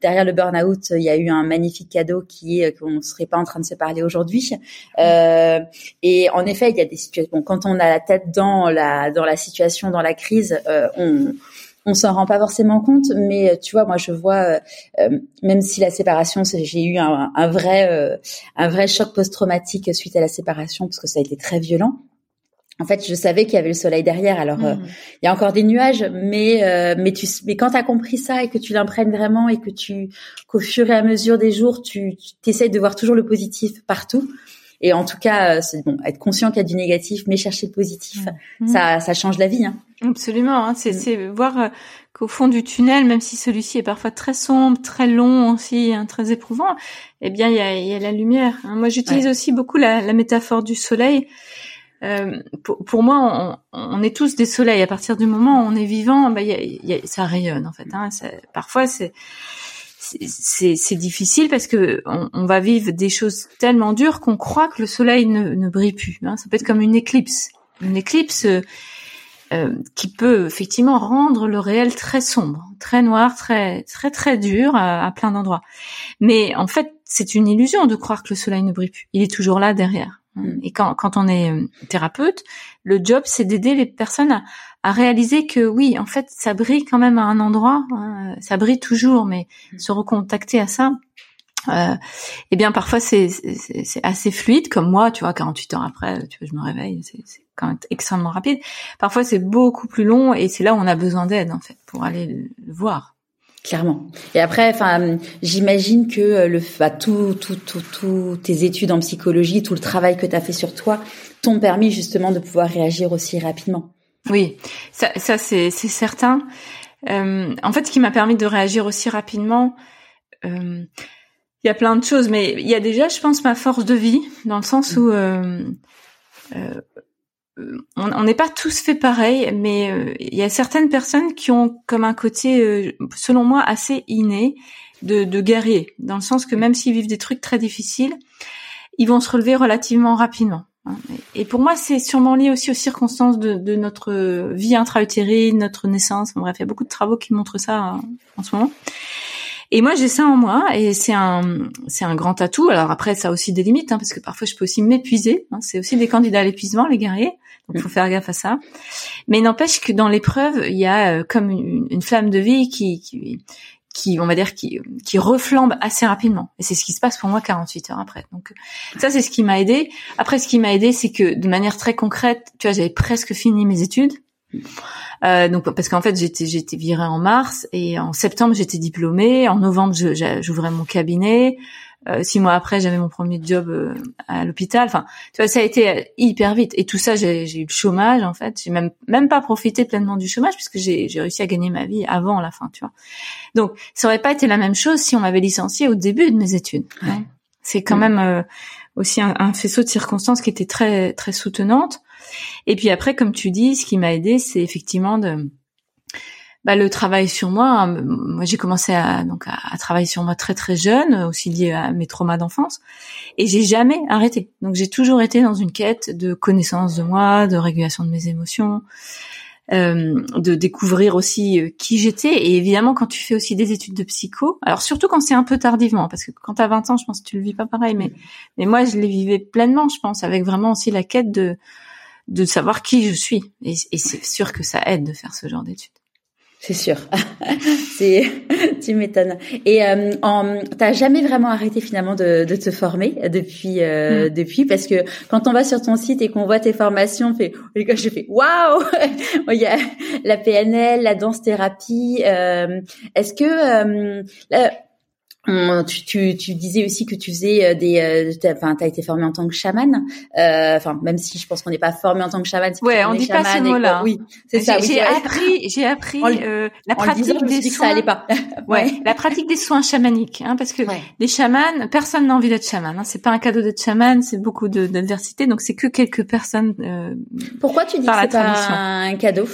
derrière le burn-out, il y a eu un magnifique cadeau qui est qu'on serait pas en train de se parler aujourd'hui. Et en effet il y a des situations bon, quand on a la tête dans la dans la situation dans la crise, on on s'en rend pas forcément compte, mais euh, tu vois, moi je vois, euh, euh, même si la séparation, j'ai eu un, vrai, un vrai choc post-traumatique suite à la séparation parce que ça a été très violent. En fait, je savais qu'il y avait le soleil derrière. Alors, mmh. il y a encore des nuages, mais mais tu mais quand tu as compris ça et que tu l'imprègnes vraiment et que tu qu'au fur et à mesure des jours, tu, tu essayes de voir toujours le positif partout. Et en tout cas, c'est bon, être conscient qu'il y a du négatif, mais chercher le positif, mmh. ça ça change la vie. Hein. Absolument, hein, c'est mm. voir euh, qu'au fond du tunnel, même si celui-ci est parfois très sombre, très long aussi, hein, très éprouvant, eh bien il y a, y a, la lumière. Hein. Moi, j'utilise aussi beaucoup la, la, métaphore du soleil. Euh, pour, pour, moi, on, on, est tous des soleils. À partir du moment où on est vivant, bah, y a, y a, ça rayonne en fait. Hein. parfois, c'est c'est difficile parce que on, on, va vivre des choses tellement dures qu'on croit que le soleil ne, ne brille plus. Hein. Ça peut être comme une éclipse. Une éclipse, euh, euh, qui peut effectivement rendre le réel très sombre, très noir, très très très dur à, plein d'endroits. Mais en fait, c'est une illusion de croire que le soleil ne brille plus. Il est toujours là derrière. Mm. Et quand, quand on est euh, thérapeute, le job, c'est d'aider les personnes à, à, réaliser que oui, en fait, ça brille quand même à un endroit, hein, ça brille toujours, mais mm. se recontacter à ça, euh, eh bien parfois c'est assez fluide comme moi tu vois 48 heures après tu vois je me réveille c'est quand même extrêmement rapide. Parfois c'est beaucoup plus long et c'est là où on a besoin d'aide en fait pour aller le voir. Clairement. Et après enfin j'imagine que euh, le bah, tout, tout tout tout tes études en psychologie tout le travail que tu as fait sur toi t'ont permis justement de pouvoir réagir aussi rapidement oui ça, c'est certain euh, en fait ce qui m'a permis de réagir aussi rapidement euh, il y a plein de choses, mais il y a déjà, je pense, ma force de vie, dans le sens où euh, on n'est pas tous fait pareil, mais il y a certaines personnes qui ont comme un côté, selon moi, assez inné de, de guerrier, dans le sens que même s'ils vivent des trucs très difficiles, ils vont se relever relativement rapidement. Hein. Et pour moi, c'est sûrement lié aussi aux circonstances de, de notre vie intra-utérine, notre naissance. bref, il y a beaucoup de travaux qui montrent ça hein, en ce moment. Et moi, j'ai ça en moi, et c'est un, c'est un grand atout. Alors après, ça a aussi des limites, hein, parce que parfois, je peux aussi m'épuiser. Hein. c'est aussi des candidats à l'épuisement, les guerriers. Donc, il faut faire gaffe à ça. Mais n'empêche que dans l'épreuve, il y a euh, comme une, flamme de vie qui, qui, qui, on va dire, qui, qui reflambe assez rapidement. Et c'est ce qui se passe pour moi 48 heures après. Donc, ça, c'est ce qui m'a aidé. Après, ce qui m'a aidé, c'est que de manière très concrète, tu vois, j'avais presque fini mes études. Euh, donc parce qu'en fait j'étais j'étais virée en mars et en septembre j'étais diplômée. En novembre j'ouvrais mon cabinet. Euh, six mois après j'avais mon premier job euh, à l'hôpital. Enfin tu vois ça a été hyper vite et tout ça j'ai eu le chômage en fait. J'ai même même pas profité pleinement du chômage puisque j'ai j'ai réussi à gagner ma vie avant la fin tu vois. Donc ça aurait pas été la même chose si on m'avait licencié au début de mes études. C'est quand même euh, aussi un, un, faisceau de circonstances qui était très très soutenante. Et puis après, comme tu dis, ce qui m'a aidé, c'est effectivement de bah, le travail sur moi. Moi, j'ai commencé à donc à, travailler sur moi très très jeune, aussi lié à mes traumas d'enfance, et j'ai jamais arrêté. Donc j'ai toujours été dans une quête de connaissance de moi, de régulation de mes émotions. Euh, de découvrir aussi euh, qui j'étais et évidemment quand tu fais aussi des études de psycho alors surtout quand c'est un peu tardivement parce que quand tu as 20 ans je pense que tu le vis pas pareil mais mais moi je les vivais pleinement je pense avec vraiment aussi la quête de de savoir qui je suis. Et, c'est sûr que ça aide de faire ce genre d'études. C'est sûr. c'est, tu m'étonnes. Et euh, t'as jamais vraiment arrêté finalement de, de te former depuis euh, mm. depuis? Parce que quand on va sur ton site et qu'on voit tes formations, on fait, je fais waouh, il y a la PNL, la danse thérapie. Euh, est-ce que euh, tu, tu, tu, disais aussi que tu faisais euh, des, euh, enfin, t'as été formé en tant que chaman. Euh, enfin, même si je pense qu'on n'est pas formé en tant que chaman. Ouais, on dit pas ce mot-là. Oui, c'est ça. J'ai appris, j'ai appris euh, la pratique des soins. ça allait pas. ouais, la pratique des soins chamaniques, hein, parce que les chamans, personne n'a envie d'être chaman. Hein, c'est pas un cadeau d'être chaman, c'est beaucoup d'adversité, donc c'est que quelques personnes. Pourquoi tu dis que c'est pas un cadeau?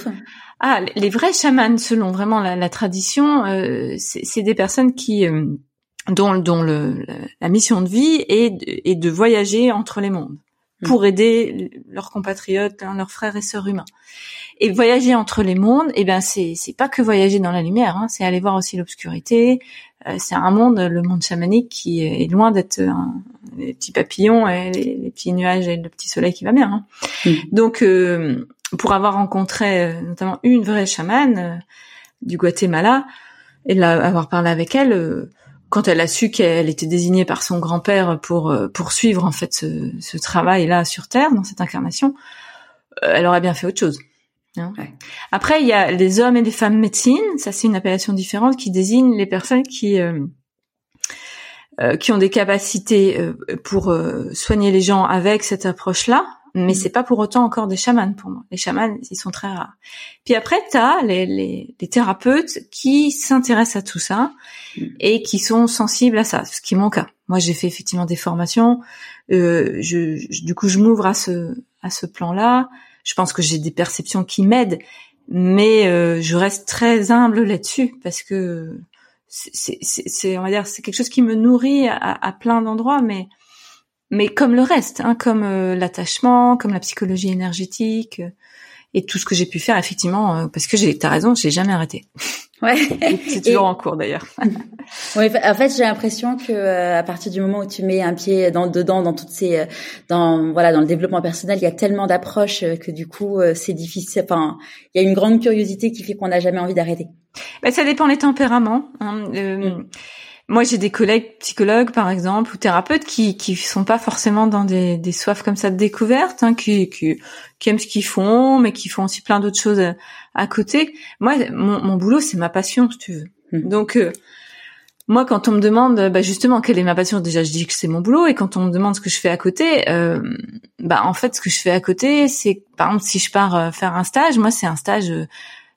Ah, les vrais chamans, selon vraiment la, tradition, euh, c'est des personnes qui euh, dont, dont le, la mission de vie est, est de voyager entre les mondes mm. pour aider leurs compatriotes, hein, leurs frères et sœurs humains. Et voyager entre les mondes, eh ben c'est c'est pas que voyager dans la lumière, hein, c'est aller voir aussi l'obscurité. Euh, c'est un monde, le monde chamanique, qui est loin d'être les petits papillons et les, petits nuages et le petit soleil qui va bien. Hein. Mm. Donc, euh, pour avoir rencontré euh, notamment une vraie chamane du Guatemala et avoir parlé avec elle quand elle a su qu'elle était désignée par son grand-père pour poursuivre en fait ce, ce travail-là sur Terre dans cette incarnation, elle aurait bien fait autre chose. Hein. Après, il y a les hommes et les femmes médecines. Ça, c'est une appellation différente qui désigne les personnes qui euh, euh, qui ont des capacités euh, pour soigner les gens avec cette approche-là. Mais c'est pas pour autant encore des chamans pour moi. Les chamans, ils sont très rares. Puis après, t'as les, les, les thérapeutes qui s'intéressent à tout ça mm. et qui sont sensibles à ça, ce qui est mon cas. Moi, j'ai fait effectivement des formations. je, je, du coup, je m'ouvre à ce à ce plan-là je pense que j'ai des perceptions qui m'aident, mais euh, je reste très humble là-dessus parce que c'est, on va dire, c'est quelque chose qui me nourrit à, plein d'endroits, mais mais comme le reste, hein, comme euh, l'attachement, comme la psychologie énergétique euh, et tout ce que j'ai pu faire effectivement, parce que j'ai, t'as raison, j'ai jamais arrêté. Ouais. c'est toujours en cours d'ailleurs. oui, en fait, j'ai l'impression que euh, à partir du moment où tu mets un pied dans dedans dans toutes ces euh, dans voilà, dans le développement personnel, il y a tellement d'approches euh, que du coup, c'est difficile enfin, il y a une grande curiosité qui fait qu'on n'a jamais envie d'arrêter. Ben, ça dépend des tempéraments. Hein. Mm. Moi, j'ai des collègues psychologues, par exemple, ou thérapeutes qui qui sont pas forcément dans des, des soifs comme ça de découverte, hein, qui, qui, qui aiment ce qu'ils font, mais qui font aussi plein d'autres choses à, côté. Moi, mon, mon boulot, c'est ma passion, si tu veux. Hmm. Donc euh, moi, quand on me demande, bah, justement, quelle est ma passion, déjà, je dis que c'est mon boulot. Et quand on me demande ce que je fais à côté, euh, bah, en fait, ce que je fais à côté, c'est, par exemple, si je pars euh, faire un stage, moi, c'est un stage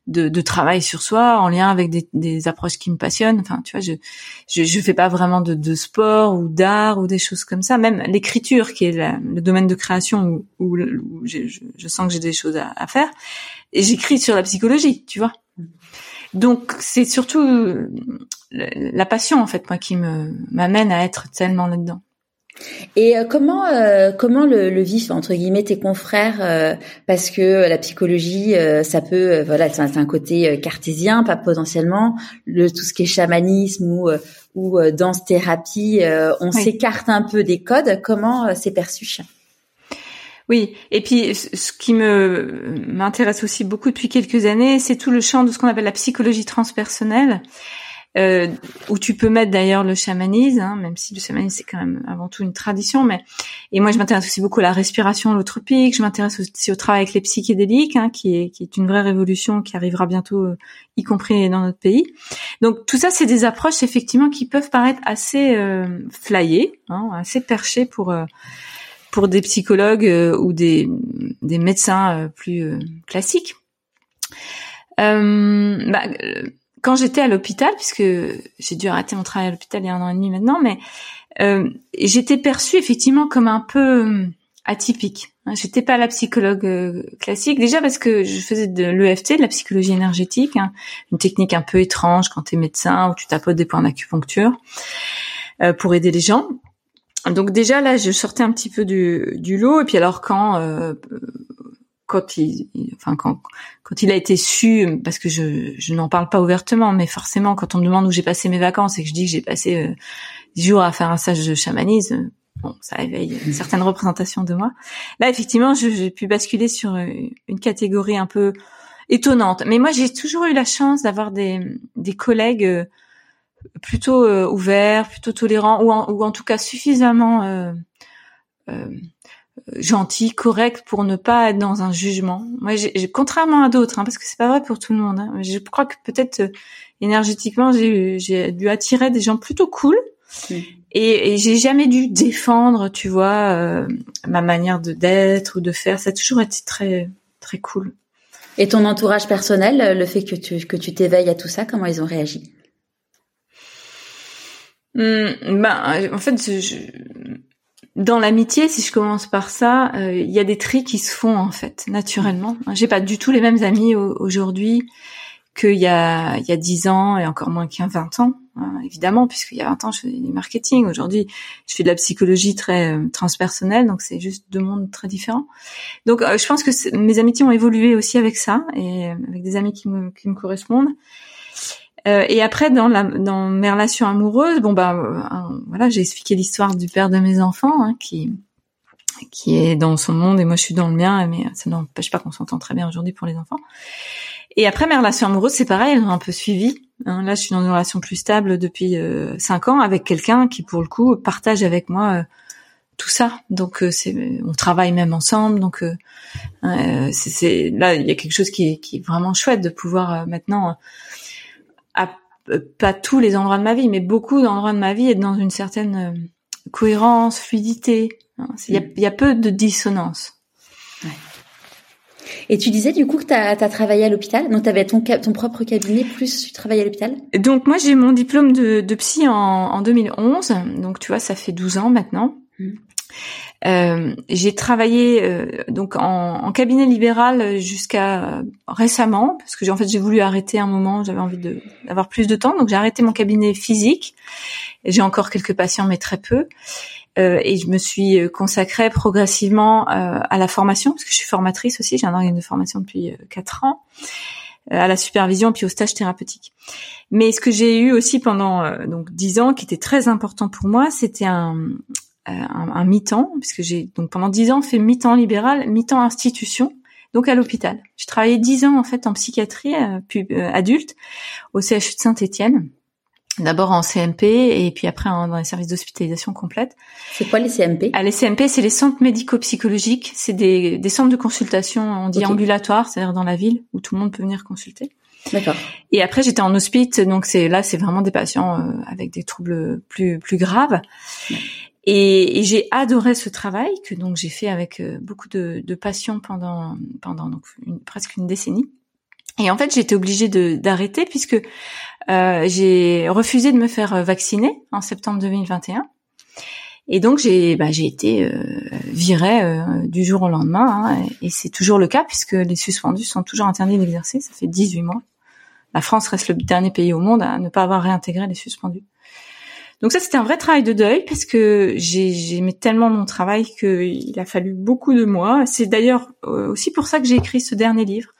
de, de, travail sur soi en lien avec des, des, approches qui me passionnent. Enfin, tu vois, je je, je fais pas vraiment de, de sport ou d'art ou des choses comme ça. Même l'écriture, qui est le domaine de création où, où, je, je, sens que j'ai des choses à, à faire, et j'écris sur la psychologie, tu vois. Donc c'est surtout la passion en fait moi qui me m'amène à être tellement là-dedans. Et euh, comment euh, comment le, le vivent entre guillemets tes confrères euh, parce que la psychologie ça peut voilà c'est un, côté cartésien pas potentiellement. Le tout ce qui est chamanisme ou ou danse thérapie on s'écarte un peu des codes. Comment c'est perçu oui, et puis ce qui me m'intéresse aussi beaucoup depuis quelques années, c'est tout le champ de ce qu'on appelle la psychologie transpersonnelle euh, où tu peux mettre d'ailleurs le chamanisme, hein, même si le chamanisme c'est quand même avant tout une tradition. Mais et moi je m'intéresse aussi beaucoup à la respiration holotropique. Je m'intéresse aussi au travail avec les psychédéliques, hein, qui est qui est une vraie révolution qui arrivera bientôt, euh, y compris dans notre pays. Donc tout ça c'est des approches effectivement qui peuvent paraître assez euh, flyées, hein, assez perchées pour euh, pour des psychologues euh, ou des des médecins plus classiques. Euh, bah, quand j'étais à l'hôpital, puisque j'ai dû arrêter mon travail à l'hôpital il y a un an et demi maintenant, mais euh, j'étais perçue effectivement comme un peu euh, atypique. J'étais pas la psychologue euh, classique, déjà parce que je faisais de l'EFT, de la psychologie énergétique, hein, une technique un peu étrange quand tu es médecin, où tu tapotes des points d'acupuncture euh, pour aider les gens. Donc déjà là, je sortais un petit peu du, du lot. Et puis alors quand euh, quand il, enfin quand quand il a été su, parce que je, je n'en parle pas ouvertement, mais forcément quand on me demande où j'ai passé mes vacances et que je dis que j'ai passé euh, jours à faire un stage de chamanisme, bon, ça éveille une certaine représentation de moi. Là, effectivement, j'ai pu basculer sur euh, une catégorie un peu étonnante. Mais moi, j'ai toujours eu la chance d'avoir des, des collègues euh, plutôt ouverts, plutôt tolérants, ou en, ou en tout cas suffisamment euh, gentil, correct pour ne pas être dans un jugement. Moi, j'ai, contrairement à d'autres, hein, parce que c'est pas vrai pour tout le monde. Hein, je crois que peut-être euh, énergétiquement, j'ai, j'ai dû attirer des gens plutôt cool. Et, et j'ai jamais dû défendre, tu vois, euh, ma manière de d'être ou de faire. Ça a toujours été très très cool. Et ton entourage personnel, le fait que tu que tu t'éveilles à tout ça, comment ils ont réagi? Ben, en fait, je, dans l'amitié, si je commence par ça, euh, il y a des tris qui se font en fait naturellement. J'ai pas du tout les mêmes amis aujourd'hui qu'il y a il y a 10 ans et encore moins qu'il y a 20 ans, hein, évidemment, puisqu'il y a 20 ans je faisais du marketing. Aujourd'hui, je fais de la psychologie très euh, transpersonnelle, donc c'est juste deux mondes très différents. Donc euh, je pense que mes amitiés ont évolué aussi avec ça et avec des amis qui me qui me correspondent. Euh, et après, dans, la, dans mes relations amoureuses, bon euh, voilà, j'ai expliqué l'histoire du père de mes enfants, hein, qui qui est dans son monde et moi je suis dans le mien, mais ça n'empêche pas qu'on s'entend très bien aujourd'hui pour les enfants. Et après mes relations amoureuses, c'est pareil, elles ont un peu suivi. Hein. Là, je suis dans une relation plus stable depuis euh, cinq ans avec quelqu'un qui, pour le coup, partage avec moi tout ça. Donc, c'est, on travaille même ensemble. Donc, c'est, là, il y a quelque chose qui est, vraiment chouette de pouvoir maintenant pas tous les endroits de ma vie, mais beaucoup d'endroits de ma vie être dans une certaine euh, cohérence, fluidité. Hein, il y, a, peu de dissonance. Et tu disais du coup que tu as, travaillé à l'hôpital, donc tu avais ton, ton propre cabinet plus tu travaillais à l'hôpital Donc moi j'ai mon diplôme de, psy en, 2011, donc tu vois ça fait 12 ans maintenant. Mmh. Euh, j'ai travaillé euh, donc en, en, cabinet libéral jusqu'à récemment parce que en fait j'ai voulu arrêter un moment, j'avais envie d'avoir plus de temps, donc j'ai arrêté mon cabinet physique. J'ai encore quelques patients mais très peu. Euh, et je me suis consacrée progressivement euh, à la formation parce que je suis formatrice aussi, j'ai un organisme de formation depuis euh, quatre ans à la supervision puis au stage thérapeutique. Mais ce que j'ai eu aussi pendant donc dix ans, qui était très important pour moi, c'était un, euh, un, un mi-temps, puisque j'ai donc pendant dix ans fait mi-temps libéral, mi-temps institution, donc à l'hôpital. J'ai travaillé dix ans en fait en psychiatrie euh, puis, euh, adulte au CHU de Saint-Étienne. D'abord en CMP et puis après dans les services d'hospitalisation complète. C'est quoi les CMP ah, Les CMP, c'est les centres médico-psychologiques. C'est des, des, centres de consultation, on dit ambulatoires, c'est-à-dire dans la ville où tout le monde peut venir consulter. D'accord. Et après j'étais en hospice, donc c'est là c'est vraiment des patients euh, avec des troubles plus plus graves. Et, et j'ai adoré ce travail que donc j'ai fait avec euh, beaucoup de, de, passion pendant pendant donc presque une décennie. Et en fait, j'étais obligée d'arrêter puisque euh, j'ai refusé de me faire vacciner en septembre 2021. Et donc j'ai bah, j'ai été euh, virée euh, du jour au lendemain, hein, et c'est toujours le cas puisque les suspendus sont toujours interdits d'exercer. Ça fait 18 mois. La France reste le dernier pays au monde à ne pas avoir réintégré les suspendus. Donc ça, c'était un vrai travail de deuil parce que j'aimais tellement mon travail qu'il a fallu beaucoup de mois. C'est d'ailleurs euh, aussi pour ça que j'ai écrit ce dernier livre.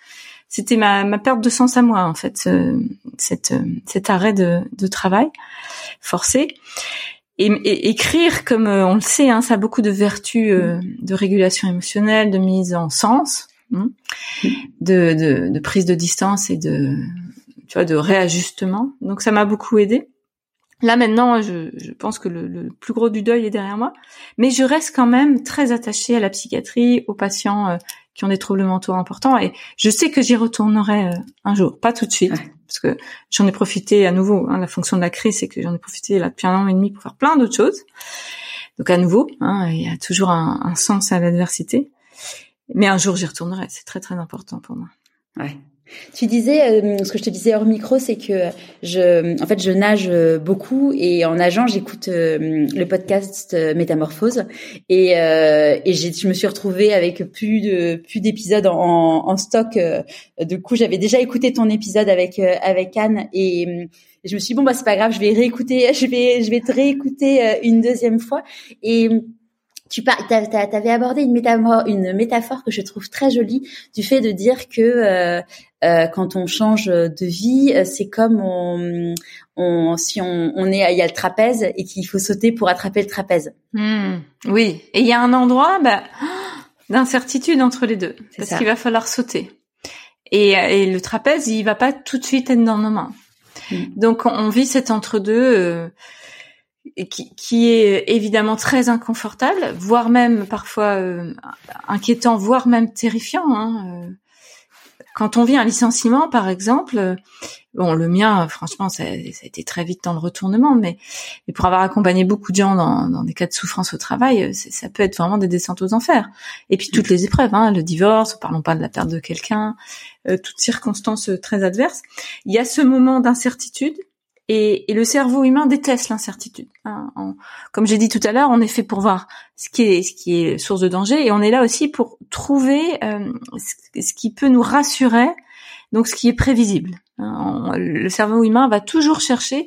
C'était ma, ma, perte de sens à moi, en fait, cet arrêt de, de travail forcé. Et, écrire, comme euh, on le sait, hein, ça a beaucoup de vertus euh, de régulation émotionnelle, de mise en sens, hein, de, de, de, prise de distance et de, tu vois, de réajustement. Donc ça m'a beaucoup aidé. Là maintenant, je, je pense que le, le, plus gros du deuil est derrière moi, mais je reste quand même très attachée à la psychiatrie, aux patients euh, qui ont des troubles mentaux importants, et je sais que j'y retournerai euh, un jour, pas tout de suite, parce que j'en ai profité à nouveau. Hein, la fonction de la crise, c'est que j'en ai profité là depuis un an et demi pour faire plein d'autres choses. Donc à nouveau, hein, il y a toujours un, un sens à l'adversité, mais un jour j'y retournerai. C'est très très important pour moi. Ouais. Tu disais, euh, ce que je te disais hors micro, c'est que je, en fait, je nage euh, beaucoup et en nageant, j'écoute euh, le podcast Métamorphose et, et je me suis retrouvée avec plus de plus d'épisodes en, en, stock. Du coup, j'avais déjà écouté ton épisode avec avec Anne et, je me suis dit, bon bah c'est pas grave, je vais réécouter, je vais je vais te réécouter une deuxième fois et tu avais abordé une métaphore, une métaphore que je trouve très jolie du fait de dire que euh, euh, quand on change de vie, euh, c'est comme on, on, si on, on est, il y a le trapèze et qu'il faut sauter pour attraper le trapèze. Hmm. oui, et il y a un endroit bah, d'incertitude entre les deux, parce qu'il va falloir sauter. Et, et, le trapèze, il va pas tout de suite être dans nos mains. Hmm. Donc on vit cet entre-deux qui, qui, est évidemment très inconfortable, voire même parfois euh, inquiétant, voire même terrifiant. Hein. Euh. Quand on vit un licenciement, par exemple, bon, le mien, franchement, ça, ça, a été très vite dans le retournement, mais, mais pour avoir accompagné beaucoup de gens dans, dans des cas de souffrance au travail, ça peut être vraiment des descentes aux enfers. Et puis toutes les épreuves, hein, le divorce, parlons pas de la perte de quelqu'un, euh, toutes circonstances très adverses. Il y a ce moment d'incertitude et, et, le cerveau humain déteste l'incertitude. Hein. comme j'ai dit tout à l'heure, on est fait pour voir ce qui est ce qui est source de danger et on est là aussi pour trouver euh, ce qui peut nous rassurer, donc ce qui est prévisible. Hein, le cerveau humain va toujours chercher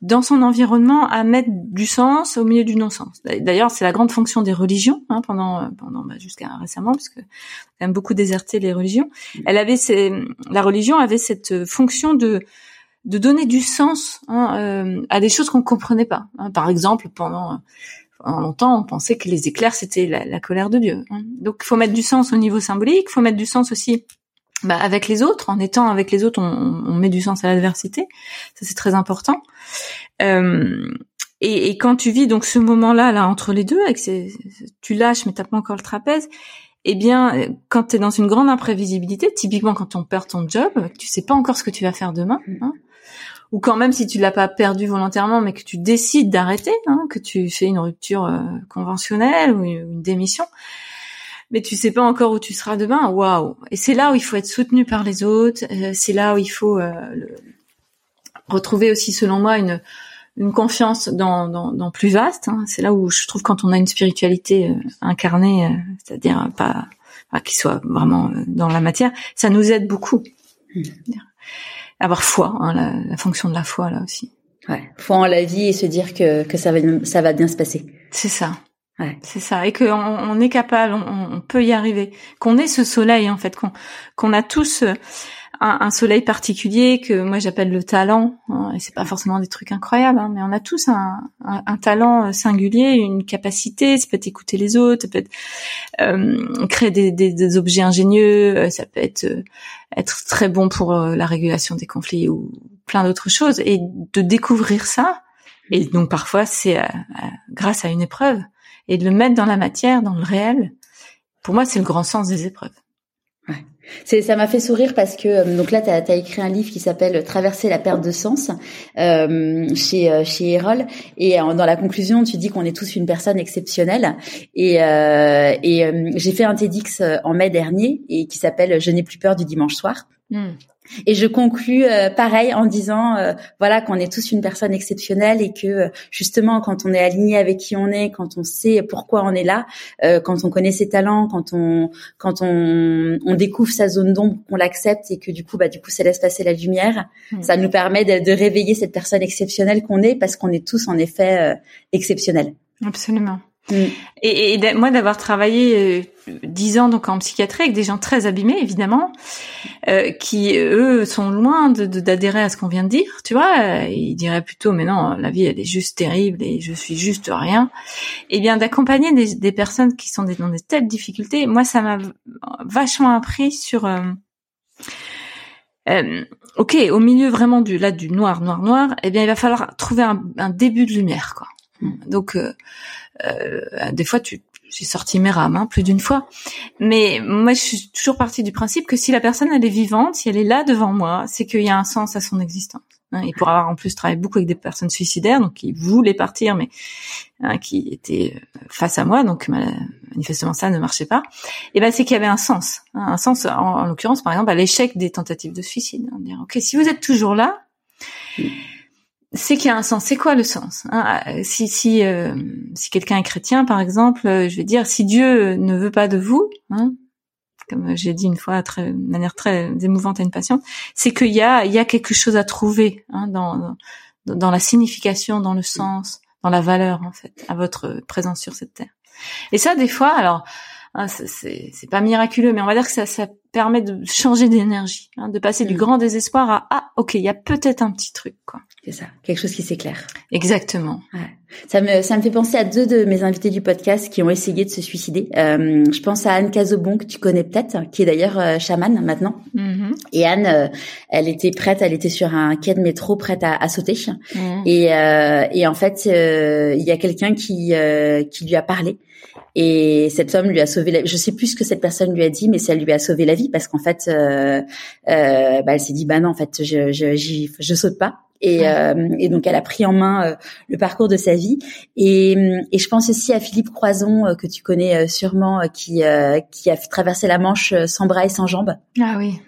dans son environnement à mettre du sens au milieu du non-sens. D'ailleurs, c'est la grande fonction des religions hein, pendant pendant bah, jusqu'à récemment, parce que quand même beaucoup déserté les religions. Elle avait ces, la religion avait cette fonction de de donner du sens hein, euh, à des choses qu'on comprenait pas. Hein. Par exemple, pendant, pendant longtemps, on pensait que les éclairs c'était la, colère de Dieu. Hein. Donc, il faut mettre du sens au niveau symbolique, il faut mettre du sens aussi bah, avec les autres. En étant avec les autres, on, on met du sens à l'adversité. Ça, c'est très important. Euh, et, et, quand tu vis donc ce moment-là, là entre les deux, avec tu lâches mais t'as pas encore le trapèze. Eh bien, quand tu es dans une grande imprévisibilité, typiquement quand on perd ton job, tu sais pas encore ce que tu vas faire demain. Hein, ou quand même si tu l'as pas perdu volontairement, mais que tu décides d'arrêter, hein, que tu fais une rupture euh, conventionnelle ou une, démission, mais tu sais pas encore où tu seras demain. Waouh Et c'est là où il faut être soutenu par les autres. Euh, c'est là où il faut euh, retrouver aussi, selon moi, une une confiance dans, dans, dans plus vaste. Hein. C'est là où je trouve quand on a une spiritualité incarnée, c'est-à-dire pas, pas qu'il soit vraiment dans la matière, ça nous aide beaucoup. Mmh avoir foi, hein, la, la, fonction de la foi là aussi. Ouais, foi en la vie et se dire que, que ça va ça va bien se passer. C'est ça. Ouais. C'est ça, et qu'on on est capable, on, on, peut y arriver, qu'on ait ce soleil en fait, qu'on qu'on a tous un, un, soleil particulier que moi j'appelle le talent. Hein, et c'est pas forcément des trucs incroyables, hein, mais on a tous un, un, talent singulier, une capacité. Ça peut être écouter les autres, ça peut être euh, créer des, des, des, objets ingénieux, euh, ça peut être euh, être très bon pour euh, la régulation des conflits ou plein d'autres choses. Et de découvrir ça, et donc parfois c'est grâce à une épreuve, et de le mettre dans la matière, dans le réel. Pour moi, c'est le grand sens des épreuves. C'est, ça m'a fait sourire parce que euh, donc là, tu as, écrit un livre qui s'appelle Traverser la perte de sens euh, chez euh, chez Erol et dans la conclusion, tu dis qu'on est tous une personne exceptionnelle et euh, et j'ai fait un TEDx en mai dernier et qui s'appelle Je n'ai plus peur du dimanche soir. Hmm. Et je conclus euh, pareil en disant euh, voilà qu'on est tous une personne exceptionnelle et que euh, justement quand on est aligné avec qui on est, quand on sait pourquoi on est là, quand on connaît ses talents, quand on quand on, on découvre sa zone d'ombre, qu'on l'accepte et que du coup bah du coup ça laisse passer la lumière, mmh. ça nous permet de, de, réveiller cette personne exceptionnelle qu'on est parce qu'on est tous en effet exceptionnels. Absolument. Mm. Et, et moi d'avoir travaillé euh, dix ans donc en psychiatrie avec des gens très abîmés évidemment, euh, qui eux sont loin de, d'adhérer à ce qu'on vient de dire, tu vois, euh, ils diraient plutôt mais non la vie elle est juste terrible et je suis juste rien. Et eh bien d'accompagner des, des, personnes qui sont dans des telles difficultés, moi ça m'a vachement appris sur euh, euh, ok, au milieu vraiment du là du noir, noir, noir, eh bien il va falloir trouver un, un début de lumière, quoi. Donc euh, euh, des fois, tu j'ai sorti mes rames hein, plus d'une fois. Mais moi, je suis toujours partie du principe que si la personne elle est vivante, si elle est là devant moi, c'est qu'il y a un sens à son existence. Hein. Et pour avoir en plus travaillé beaucoup avec des personnes suicidaires, donc qui voulaient partir, mais hein, qui étaient euh, face à moi, donc manifestement ça ne marchait pas. Et ben c'est qu'il y avait un sens, hein. un sens en, l'occurrence par exemple à l'échec des tentatives de suicide. Hein, dire ok si vous êtes toujours là c'est qu'il y a un sens. C'est quoi le sens hein? Si si euh, si quelqu'un est chrétien, par exemple, euh, je vais dire si Dieu ne veut pas de vous, hein, comme j'ai dit une fois très, de manière très émouvante à une patiente, c'est qu'il y a il y a quelque chose à trouver hein, dans, dans dans la signification, dans le sens, dans la valeur en fait, à votre présence sur cette terre. Et ça, des fois, alors Hein, c'est pas miraculeux, mais on va dire que ça, ça permet de changer d'énergie, hein, de passer du mm. grand désespoir à ah ok, il y a peut-être un petit truc quoi. C'est ça, quelque chose qui s'éclaire. Exactement. Ouais. Ça me ça me fait penser à deux de mes invités du podcast qui ont essayé de se suicider. Euh, je pense à Anne Cazobon que tu connais peut-être, qui est d'ailleurs euh, chamane maintenant. Mm-hmm. Et Anne, euh, elle était prête, elle était sur un quai de métro prête à, à sauter. Mm. Et euh, et en fait, il y a quelqu'un qui qui lui a parlé et cet homme lui a sauvé la vie. Je sais plus ce que cette personne lui a dit, mais ça lui a sauvé la vie parce qu'en fait, euh, euh, bah, elle s'est dit bah non, en fait, je je, je saute pas. Et, euh, et, donc elle a pris en main euh, le parcours de sa vie. Et, et, je pense aussi à Philippe Croison que tu connais sûrement, qui qui a traversé la Manche sans bras et sans jambes. Ah oui.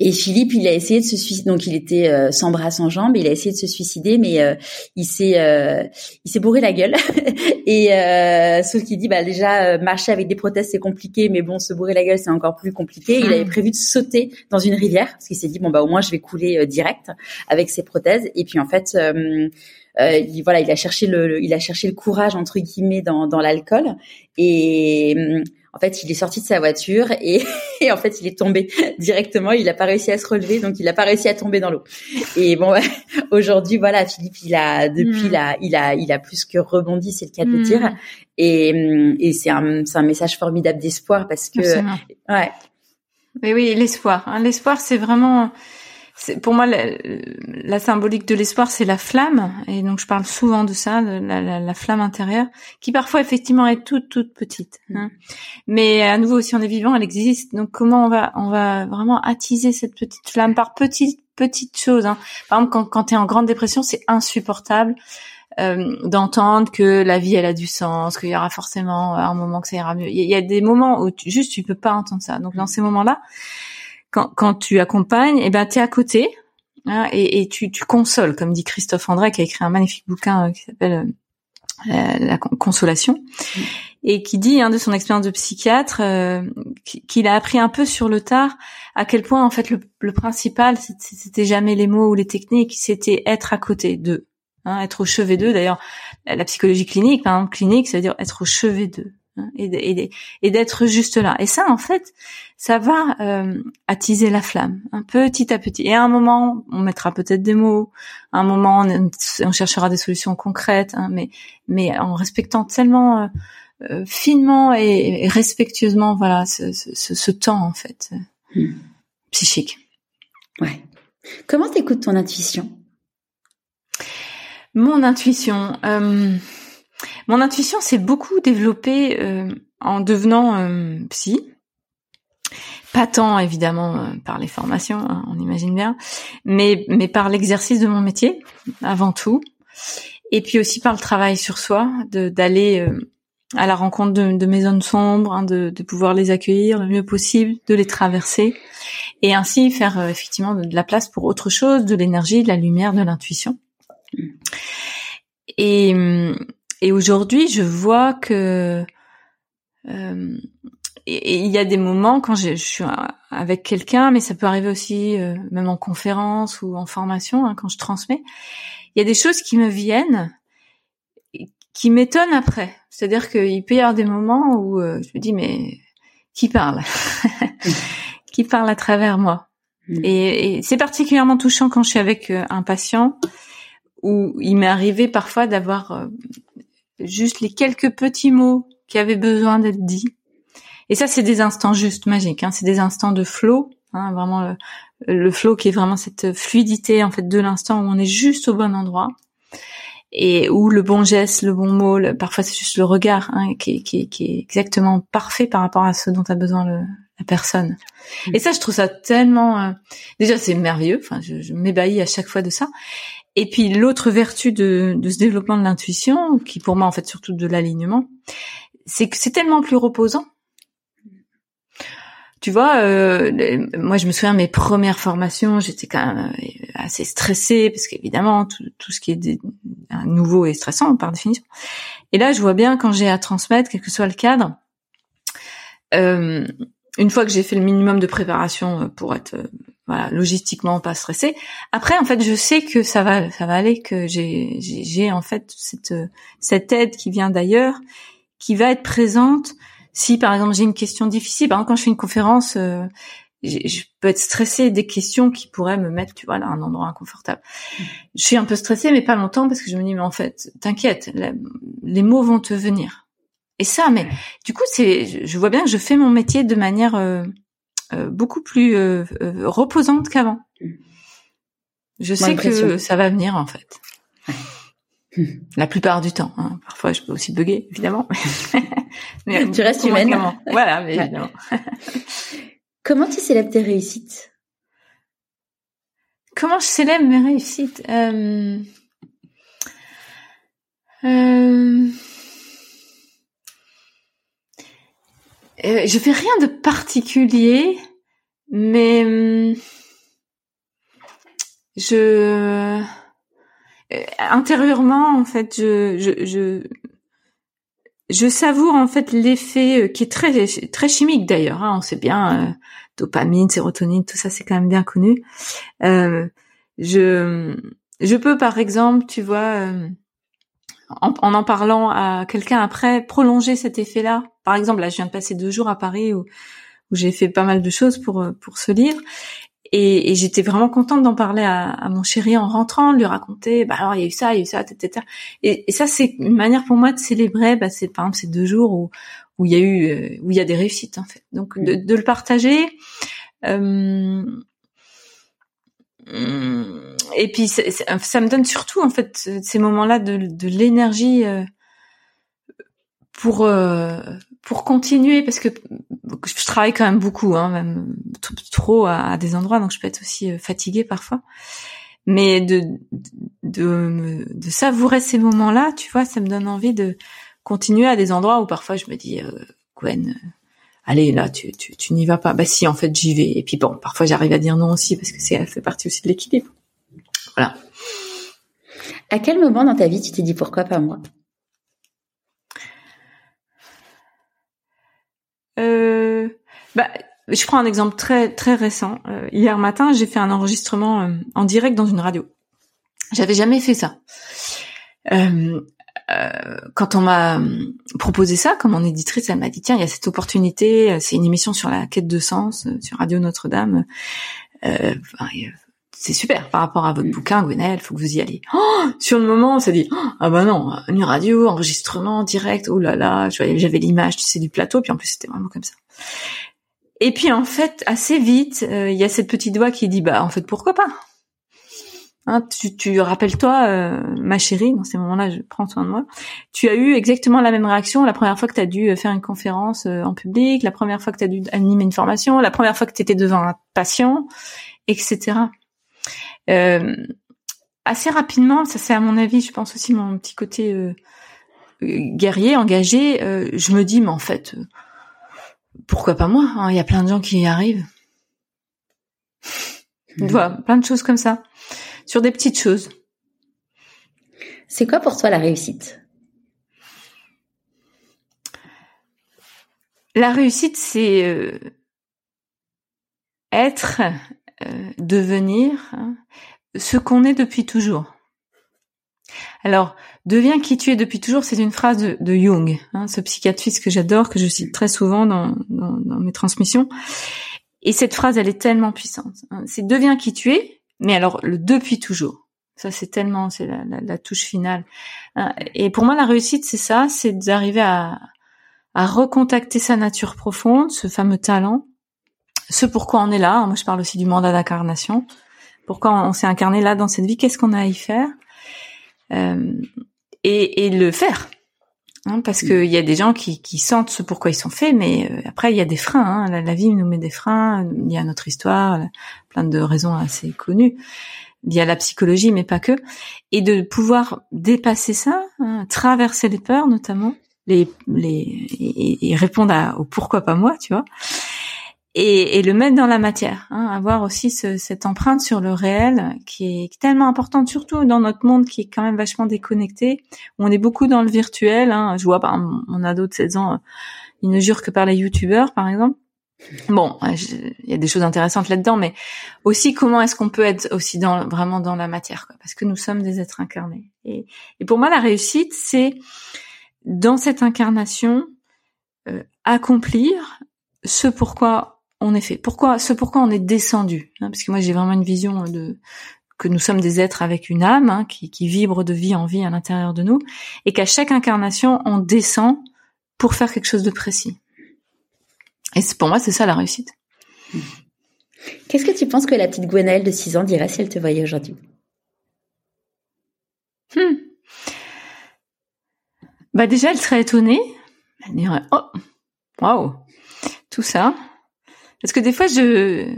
Et Philippe, il a essayé de se suicider. Donc, il était euh, sans bras, sans jambes. Il a essayé de se suicider, mais euh, il s'est, euh, il s'est bourré la gueule. et sauf qu'il dit, bah déjà, marcher avec des prothèses c'est compliqué, mais bon, se bourrer la gueule c'est encore plus compliqué. Il avait mmh. prévu de sauter dans une rivière parce qu'il s'est dit, bon bah au moins je vais couler direct avec ses prothèses. Et puis en fait. Il, voilà, il a cherché le, il a cherché le courage entre guillemets dans, dans l'alcool et en fait, il est sorti de sa voiture et, en fait, il est tombé directement. Il n'a pas réussi à se relever, donc il n'a pas réussi à tomber dans l'eau. Et bon, aujourd'hui, voilà, Philippe, il a depuis, mm. il a, il a, plus que rebondi, c'est le cas de le mm. dire. Et, et c'est un, c'est un message formidable d'espoir parce que, ouais. Mais oui, l'espoir. Hein. L'espoir, c'est vraiment pour moi la, la symbolique de l'espoir c'est la flamme. Et donc je parle souvent de ça de la, la, la, flamme intérieure qui parfois effectivement est toute toute petite hein. mais à nouveau si on est vivant elle existe. Donc comment on va on va vraiment attiser cette petite flamme par petites petites choses hein. par exemple quand, quand tu es en grande dépression c'est insupportable euh, d'entendre que la vie elle a du sens qu'il y aura forcément un moment que ça ira mieux. Il y, a des moments où tu, juste tu peux pas entendre ça. Donc dans ces moments là quand, quand tu accompagnes, eh ben, tu es à côté hein, et, et tu, tu, consoles, comme dit Christophe André, qui a écrit un magnifique bouquin euh, qui s'appelle euh, la, Consolation, mm. et qui dit hein, de son expérience de psychiatre euh, qu'il a appris un peu sur le tard à quel point en fait le, le principal c'était jamais les mots ou les techniques, c'était être à côté d'eux, hein, être au chevet d'eux. D'ailleurs, la psychologie clinique, par exemple, clinique, ça veut dire être au chevet d'eux. Hein, et, d'être juste là. Et ça, en fait, ça va euh, attiser la flamme, un petit à petit. Et à un moment, on mettra peut-être des mots. À un moment, on, cherchera des solutions concrètes, hein, mais mais en respectant tellement euh, euh, finement et, respectueusement, voilà, ce, temps en fait hmm. psychique. Ouais. Comment t'écoutes ton intuition? Mon intuition. Mon intuition s'est beaucoup développée euh, en devenant euh, psy. Pas tant évidemment euh, par les formations, hein, on imagine bien, mais mais par l'exercice de mon métier avant tout, et puis aussi par le travail sur soi, d'aller à la rencontre de, mes zones sombres, hein, de, pouvoir les accueillir le mieux possible, de les traverser, et ainsi faire effectivement de, la place pour autre chose, de l'énergie, de la lumière, de l'intuition. Et hum, et aujourd'hui, je vois que euh, il y a des moments quand je, suis avec quelqu'un, mais ça peut arriver aussi euh, même en conférence ou en formation hein, quand je transmets. Il y a des choses qui me viennent, qui m'étonnent après. C'est-à-dire qu'il peut y avoir des moments où euh, je me dis mais qui parle Qui parle à travers moi mm. Et, et c'est particulièrement touchant quand je suis avec euh, un patient où il m'est arrivé parfois d'avoir juste les quelques petits mots qui avaient besoin d'être dits. Et ça, c'est des instants juste magiques. Hein. C'est des instants de flow, hein, vraiment le, le, flow qui est vraiment cette fluidité en fait de l'instant où on est juste au bon endroit et où le bon geste, le bon mot, parfois c'est juste le regard hein, qui, qui, qui, est exactement parfait par rapport à ce dont a besoin le, la personne. Et ça, je trouve ça tellement. Euh, déjà, c'est merveilleux. Enfin, je, je m'ébahis à chaque fois de ça. Et puis l'autre vertu de, de, ce développement de l'intuition, qui pour moi en fait surtout de l'alignement, c'est que c'est tellement plus reposant. Tu vois, euh, moi je me souviens mes premières formations, j'étais quand même euh, assez stressée parce qu'évidemment tout, tout, ce qui est nouveau et stressant par définition. Et là je vois bien quand j'ai à transmettre, quel que soit le cadre, euh, une fois que j'ai fait le minimum de préparation pour être voilà, logistiquement pas stressé. Après, en fait, je sais que ça va, ça va aller, que j'ai, j'ai en fait cette cette aide qui vient d'ailleurs, qui va être présente. Si par exemple j'ai une question difficile, par exemple quand je fais une conférence, euh, je peux être stressée des questions qui pourraient me mettre, tu vois, là, à un endroit inconfortable. Je suis un peu stressée, mais pas longtemps, parce que je me dis, mais en fait, t'inquiète, les mots vont te venir. Et ça, mais du coup, c'est, je vois bien que je fais mon métier de manière euh, euh, beaucoup plus euh, euh, reposante qu'avant. Je sais que ça va venir en fait. La plupart du temps. Hein. Parfois, je peux aussi bugger, évidemment. mais tu restes humaine. Voilà, mais évidemment. Comment tu célèbres tes réussites? Comment je célèbre mes réussites? Euh... Euh... Euh, je fais rien de particulier, Mais hum, je intérieurement en fait je je je, je savoure en fait l'effet qui est très très chimique d'ailleurs hein, on sait bien dopamine sérotonine tout ça c'est quand même bien connu. Euh, je je peux par exemple tu vois en, en, parlant à quelqu'un après prolonger cet effet-là. Par exemple, là, je viens de passer deux jours à Paris où, où j'ai fait pas mal de choses pour pour ce livre. Et, et j'étais vraiment contente d'en parler à, à, mon chéri en rentrant, de lui raconter, bah alors il y a eu ça, il y a eu ça, etc. Et, et ça c'est une manière pour moi de célébrer, bah c'est par exemple ces deux jours où où il y a eu euh, où il y a des réussites en fait. Donc de, de le partager. Euh, et puis ça me donne surtout en fait ces moments-là de, de l'énergie euh, pour euh, pour continuer parce que je travaille quand même beaucoup, hein, même trop à, des endroits, donc je peux être aussi euh, fatiguée parfois. Mais de de, de savourer ces moments-là, tu vois, ça me donne envie de continuer à des endroits où parfois je me dis Gwen, allez là tu, tu, tu n'y vas pas. Bah si en fait j'y vais. Et puis bon parfois j'arrive à dire non aussi parce que c'est fait partie aussi de l'équilibre. Voilà. À quel moment dans ta vie tu t'es dit pourquoi pas moi? Euh, bah je prends un exemple très très récent. Euh, hier matin j'ai fait un enregistrement euh, en direct dans une radio. J'avais jamais fait ça. Euh, euh, quand on m'a proposé ça, comme mon éditrice, elle m'a dit tiens, il y a cette opportunité, euh, c'est une émission sur la quête de sens euh, sur Radio Notre-Dame. Euh, c'est super par rapport à votre mm. bouquin, Gwenelle, faut que vous y alliez. Oh, sur le moment, on s'est dit ah bah non, une radio, enregistrement direct, oh là là, j'avais l'image, tu sais, du plateau, puis en plus c'était vraiment comme ça. Et puis en fait, assez vite, il y a cette petite voix qui dit bah en fait pourquoi pas? Hein, tu, tu rappelles-toi, euh, ma chérie, dans ces moments-là, je prends soin de moi. Tu as eu exactement la même réaction la première fois que tu as dû euh, faire une conférence euh, en public, la première fois que tu as dû animer une formation, la première fois que tu étais devant un patient, etc. Euh, assez rapidement, ça c'est à mon avis, je pense aussi mon petit côté euh, guerrier, engagé. je me dis, mais en fait, pourquoi pas moi hein, Il y a plein de gens qui y arrivent. Tu vois, plein de choses comme ça sur des petites choses. C'est quoi pour toi la réussite? La réussite, c'est euh, être, euh, devenir hein, ce qu'on est depuis toujours. Alors, deviens qui tu es depuis toujours, c'est une phrase de, Jung, hein, ce psychiatre que j'adore, que je cite très souvent dans, dans, mes transmissions. Et cette phrase, elle est tellement puissante. Hein. C'est deviens qui tu es, mais alors le depuis toujours. Ça c'est tellement c'est la, touche finale. Hein, et pour moi la réussite c'est ça, c'est d'arriver à à recontacter sa nature profonde, ce fameux talent, ce pourquoi on est là. Moi je parle aussi du mandat d'incarnation. Pourquoi on s'est incarné là dans cette vie Qu'est-ce qu'on a à y faire? Euh, et, et le faire. Hein, parce qu'il y a des gens qui, qui, sentent ce pourquoi ils sont faits, mais euh, après il y a des freins. Hein. La, la, vie nous met des freins. Il y a notre histoire, plein de raisons assez connues. Il y a la psychologie, mais pas que. Et de pouvoir dépasser ça, hein, traverser les peurs notamment, les, les et, répondre à, au pourquoi pas moi, tu vois et, et, le mettre dans la matière, hein, avoir aussi ce, cette empreinte sur le réel qui est tellement importante, surtout dans notre monde qui est quand même vachement déconnecté, on est beaucoup dans le virtuel. Hein. Je vois, par mon ado de 16 ans, il ne jure que par les youtubeurs, par exemple. Bon, il y a des choses intéressantes là-dedans, mais aussi comment est-ce qu'on peut être aussi dans vraiment dans la matière, quoi, parce que nous sommes des êtres incarnés. Et, et pour moi, la réussite, c'est dans cette incarnation euh, accomplir ce pourquoi on est fait. Pourquoi ce pourquoi on est descendu hein, Parce que moi j'ai vraiment une vision de que nous sommes des êtres avec une âme hein, qui, qui vibre de vie en vie à l'intérieur de nous, et qu'à chaque incarnation on descend pour faire quelque chose de précis. Et pour moi c'est ça la réussite. Qu'est-ce que tu penses que la petite Gwenaëlle de 6 ans dirait si elle te voyait aujourd'hui? Hmm. Bah déjà elle serait étonnée. Elle dirait oh waouh tout ça parce que des fois, je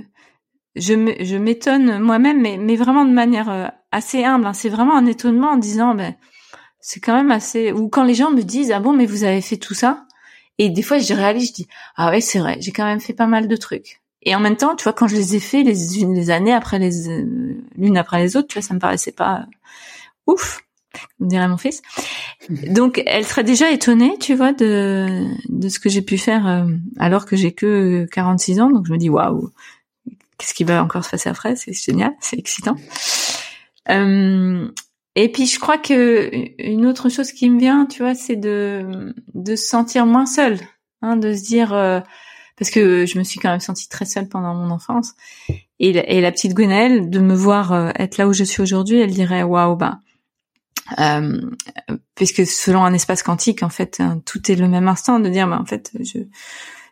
je m'étonne moi-même, mais, mais vraiment de manière euh, assez humble. Hein. C'est vraiment un étonnement en disant, ben, c'est quand même assez. Ou quand les gens me disent, ah bon, mais vous avez fait tout ça? Et des fois, je réalise, je dis, ah ouais, c'est vrai, j'ai quand même fait pas mal de trucs. Et en même temps, tu vois, quand je les ai fait les, les années après les l'une après les autres, tu vois, ça me paraissait pas ouf, comme dirait mon fils. Donc, elle serait déjà étonnée, tu vois, de de ce que j'ai pu faire euh, alors que j'ai que 46 ans. Donc, je me dis waouh, qu'est-ce qui va encore se passer après? C'est génial, c'est excitant. Euh, et puis je crois que une autre chose qui me vient, tu vois, c'est de de se sentir moins seule, hein, de se dire euh, parce que je me suis quand même sentie très seule pendant mon enfance. Et, et la petite Gwenaëlle, de me voir être là où je suis aujourd'hui, elle dirait waouh, bah, euh, puisque selon un espace quantique, en fait, hein, tout est le même instant, de dire, bah, en fait, je,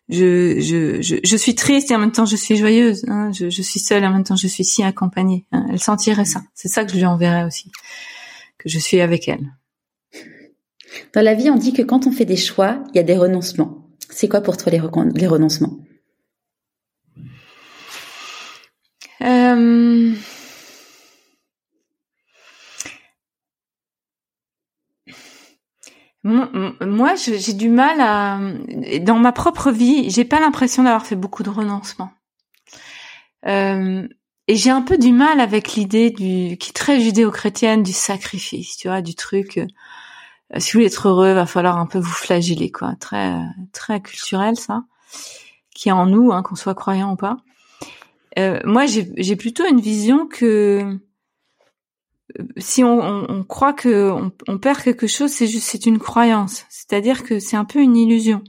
je, je, je, je, suis triste et en même temps je suis joyeuse. Hein, je, je, suis seule et en même temps je suis si accompagnée. Hein, elle sentirait ça. C'est ça que je lui enverrais aussi, que je suis avec elle. Dans la vie, on dit que quand on fait des choix, il y a des renoncements. C'est quoi pour toi les, les renoncements? Euh... Moi, j'ai du mal à, dans ma propre vie, j'ai pas l'impression d'avoir fait beaucoup de renoncements. Euh, et j'ai un peu du mal avec l'idée du, qui est très judéo-chrétienne, du sacrifice, tu vois, du truc. Euh, si vous voulez être heureux, va falloir un peu vous flageller, quoi. Très, très culturel, ça, qui est en nous, hein, qu'on soit croyant ou pas. Euh, moi, j'ai plutôt une vision que si on, croit que on, perd quelque chose, c'est juste c'est une croyance. C'est-à-dire que c'est un peu une illusion.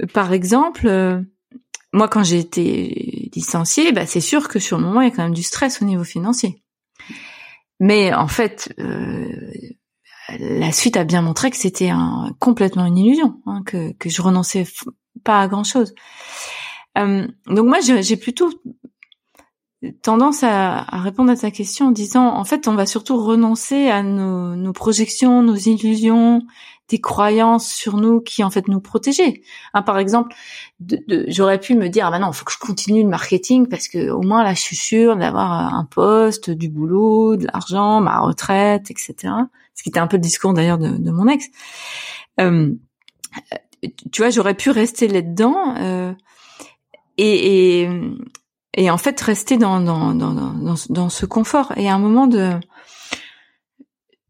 Euh, par exemple, euh, moi quand j'ai été licenciée, bah, c'est sûr que sur le moment il y a quand même du stress au niveau financier. Mais en fait, euh, la suite a bien montré que c'était un, complètement une illusion, hein, que, que je renonçais pas à grand chose. Donc moi j'ai plutôt tendance à, à, répondre à ta question en disant en fait on va surtout renoncer à nos, nos projections, nos illusions, des croyances sur nous qui en fait nous protégeaient. Hein, par exemple, de, de, j'aurais pu me dire ah ben non, faut que je continue le marketing parce que au moins là je suis sûre d'avoir un poste, du boulot, de l'argent, ma retraite, etc. Ce qui était un peu le discours d'ailleurs de, de, mon ex. Euh, tu vois, j'aurais pu rester là-dedans. Euh, et, et, et en fait rester dans dans, dans dans dans ce confort. Et à un moment de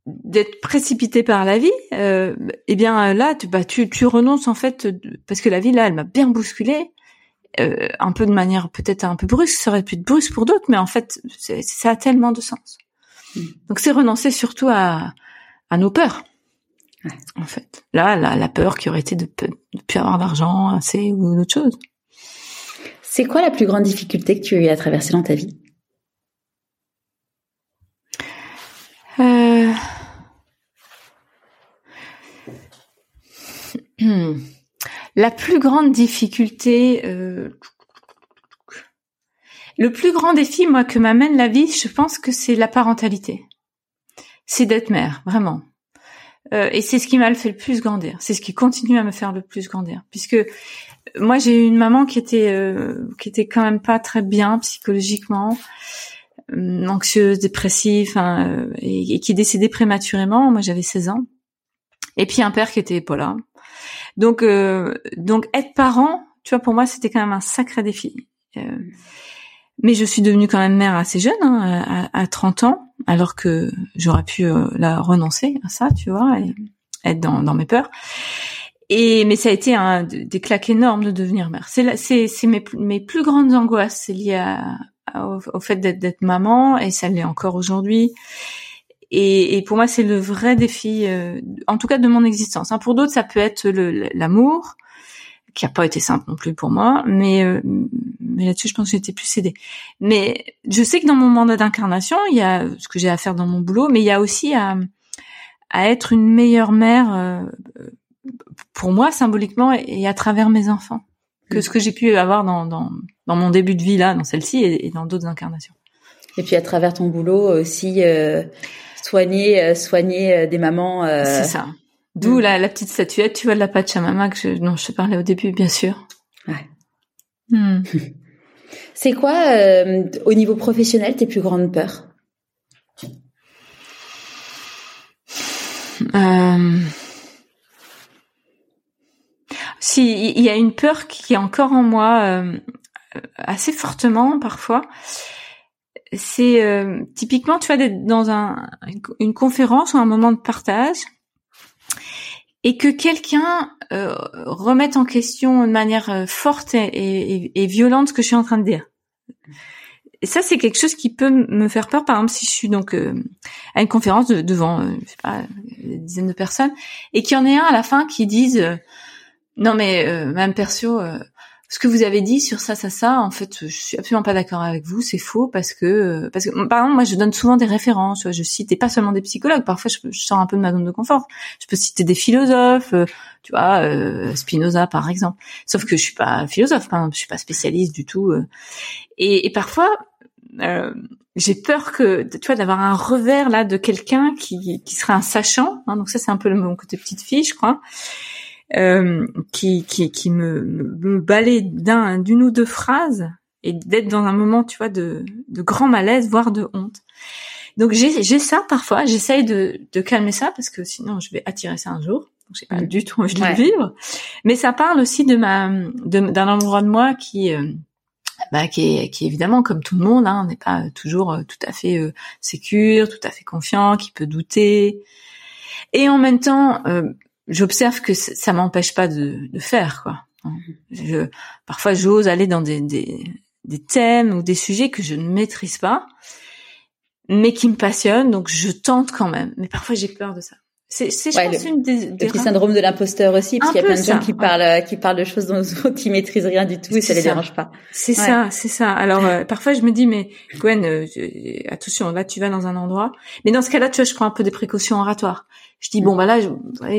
d'être précipité par la vie euh, eh bien là tu bah tu tu renonces en fait parce que la vie là elle m'a bien bousculé euh, un peu de manière peut-être un peu brusque ça aurait pu être brusque pour d'autres mais en fait ça a tellement de sens. Mm. donc c'est renoncer surtout à à nos peurs en fait. Là la, la peur qui aurait été de ne plus avoir d'argent assez ou d'autres choses c'est quoi la plus grande difficulté que tu as eu à traverser dans ta vie? Euh... La plus grande difficulté, euh... le plus grand défi, moi, que m'amène la vie, je pense que c'est la parentalité. C'est d'être mère, vraiment. Euh, et c'est ce qui m'a fait le plus grandir. C'est ce qui continue à me faire le plus grandir, puisque moi j'ai eu une maman qui était euh, qui était quand même pas très bien psychologiquement euh, anxieuse dépressive euh, et, qui décédait prématurément. Moi j'avais 16 ans. Et puis un père qui était pas là. Donc donc être parent tu vois pour moi c'était quand même un sacré défi. Mais je suis devenue quand même mère assez jeune hein, à, à, 30 ans alors que j'aurais pu la renoncer à ça tu vois et être dans, dans mes peurs et mais ça a été un des claques énormes de devenir mère. C'est c'est mes mes plus grandes angoisses, c'est lié à, au, fait d'être d'être maman et ça l'est encore aujourd'hui. Et, et, pour moi, c'est le vrai défi, euh, en tout cas de mon existence. Hein. Pour d'autres, ça peut être l'amour, qui a pas été simple non plus pour moi, mais euh, mais là-dessus, je pense que j'étais plus aidée. Mais je sais que dans mon mandat d'incarnation, il y a ce que j'ai à faire dans mon boulot, mais il y a aussi à à être une meilleure mère. Euh, pour moi symboliquement et à travers mes enfants que ce que j'ai pu avoir dans, dans, dans mon début de vie là, dans celle-ci et, dans d'autres incarnations. Et puis à travers ton boulot aussi euh, soigner euh, soigner euh, des mamans. Euh... C'est ça. D'où mm. la, la, petite statuette, tu vois, de la Pachamama que je, dont je te parlais au début, bien sûr. Ouais. Hmm. C'est quoi, euh, au niveau professionnel, tes plus grandes peurs? Si, il y a une peur qui est encore en moi. Euh, assez fortement parfois. C'est euh, typiquement, tu vois, d'être dans un, une conférence ou un moment de partage et que quelqu'un euh, remette en question de manière euh, forte et, et, et, violente ce que je suis en train de dire. Ça, c'est quelque chose qui peut me faire peur. Par exemple, si je suis donc euh, à une conférence devant, euh, je sais pas, une dizaine de personnes, et qu'il y en ait un à la fin qui dise non mais euh, Madame Percio, ce que vous avez dit sur ça, ça, ça, en fait, je suis absolument pas d'accord avec vous, c'est faux parce que, euh, parce que, par exemple, moi, je donne souvent des références, je cite, et pas seulement des psychologues, parfois je, sors un peu de ma zone de confort. Je peux citer des philosophes, euh, tu vois, euh, Spinoza par exemple. Sauf que je suis pas philosophe, par exemple, je suis pas spécialiste du tout. Euh. Et, et, parfois, j'ai peur que, tu vois, d'avoir un revers là de quelqu'un qui, qui serait un sachant. Hein, donc ça, c'est un peu mon côté petite fille, je crois euh, qui, qui, qui me, me balait d'un, d'une ou deux phrases et d'être dans un moment, tu vois, de, de grand malaise, voire de honte. Donc j'ai, j'ai ça parfois, j'essaye de, de calmer ça parce que sinon je vais attirer ça un jour. Donc j'ai pas mm. du tout envie de le vivre. Mais ça parle aussi de ma, d'un endroit de moi qui, euh, bah, qui est, qui est évidemment comme tout le monde, hein, on n'est pas toujours euh, tout à fait euh, sécure, tout à fait confiant, qui peut douter. Et en même temps, euh, j'observe que ça m'empêche pas de, faire quoi. Je, parfois j'ose aller dans des, des, thèmes ou des sujets que je ne maîtrise pas, mais qui me passionnent, donc je tente quand même. Mais parfois j'ai peur de ça. C'est, c'est pense, le, une des, des le petit syndrome de l'imposteur aussi, parce qu'il y a plein de gens qui parlent, qui parlent de choses dont, ils maîtrisent rien du tout et ça les dérange pas. C'est ouais. ça, c'est ça. Alors euh, parfois je me dis, mais Gwen, euh, attention, là tu vas dans un endroit, mais dans ce cas-là, tu vois, je prends un peu des précautions oratoires. Je dis bon bah là, je,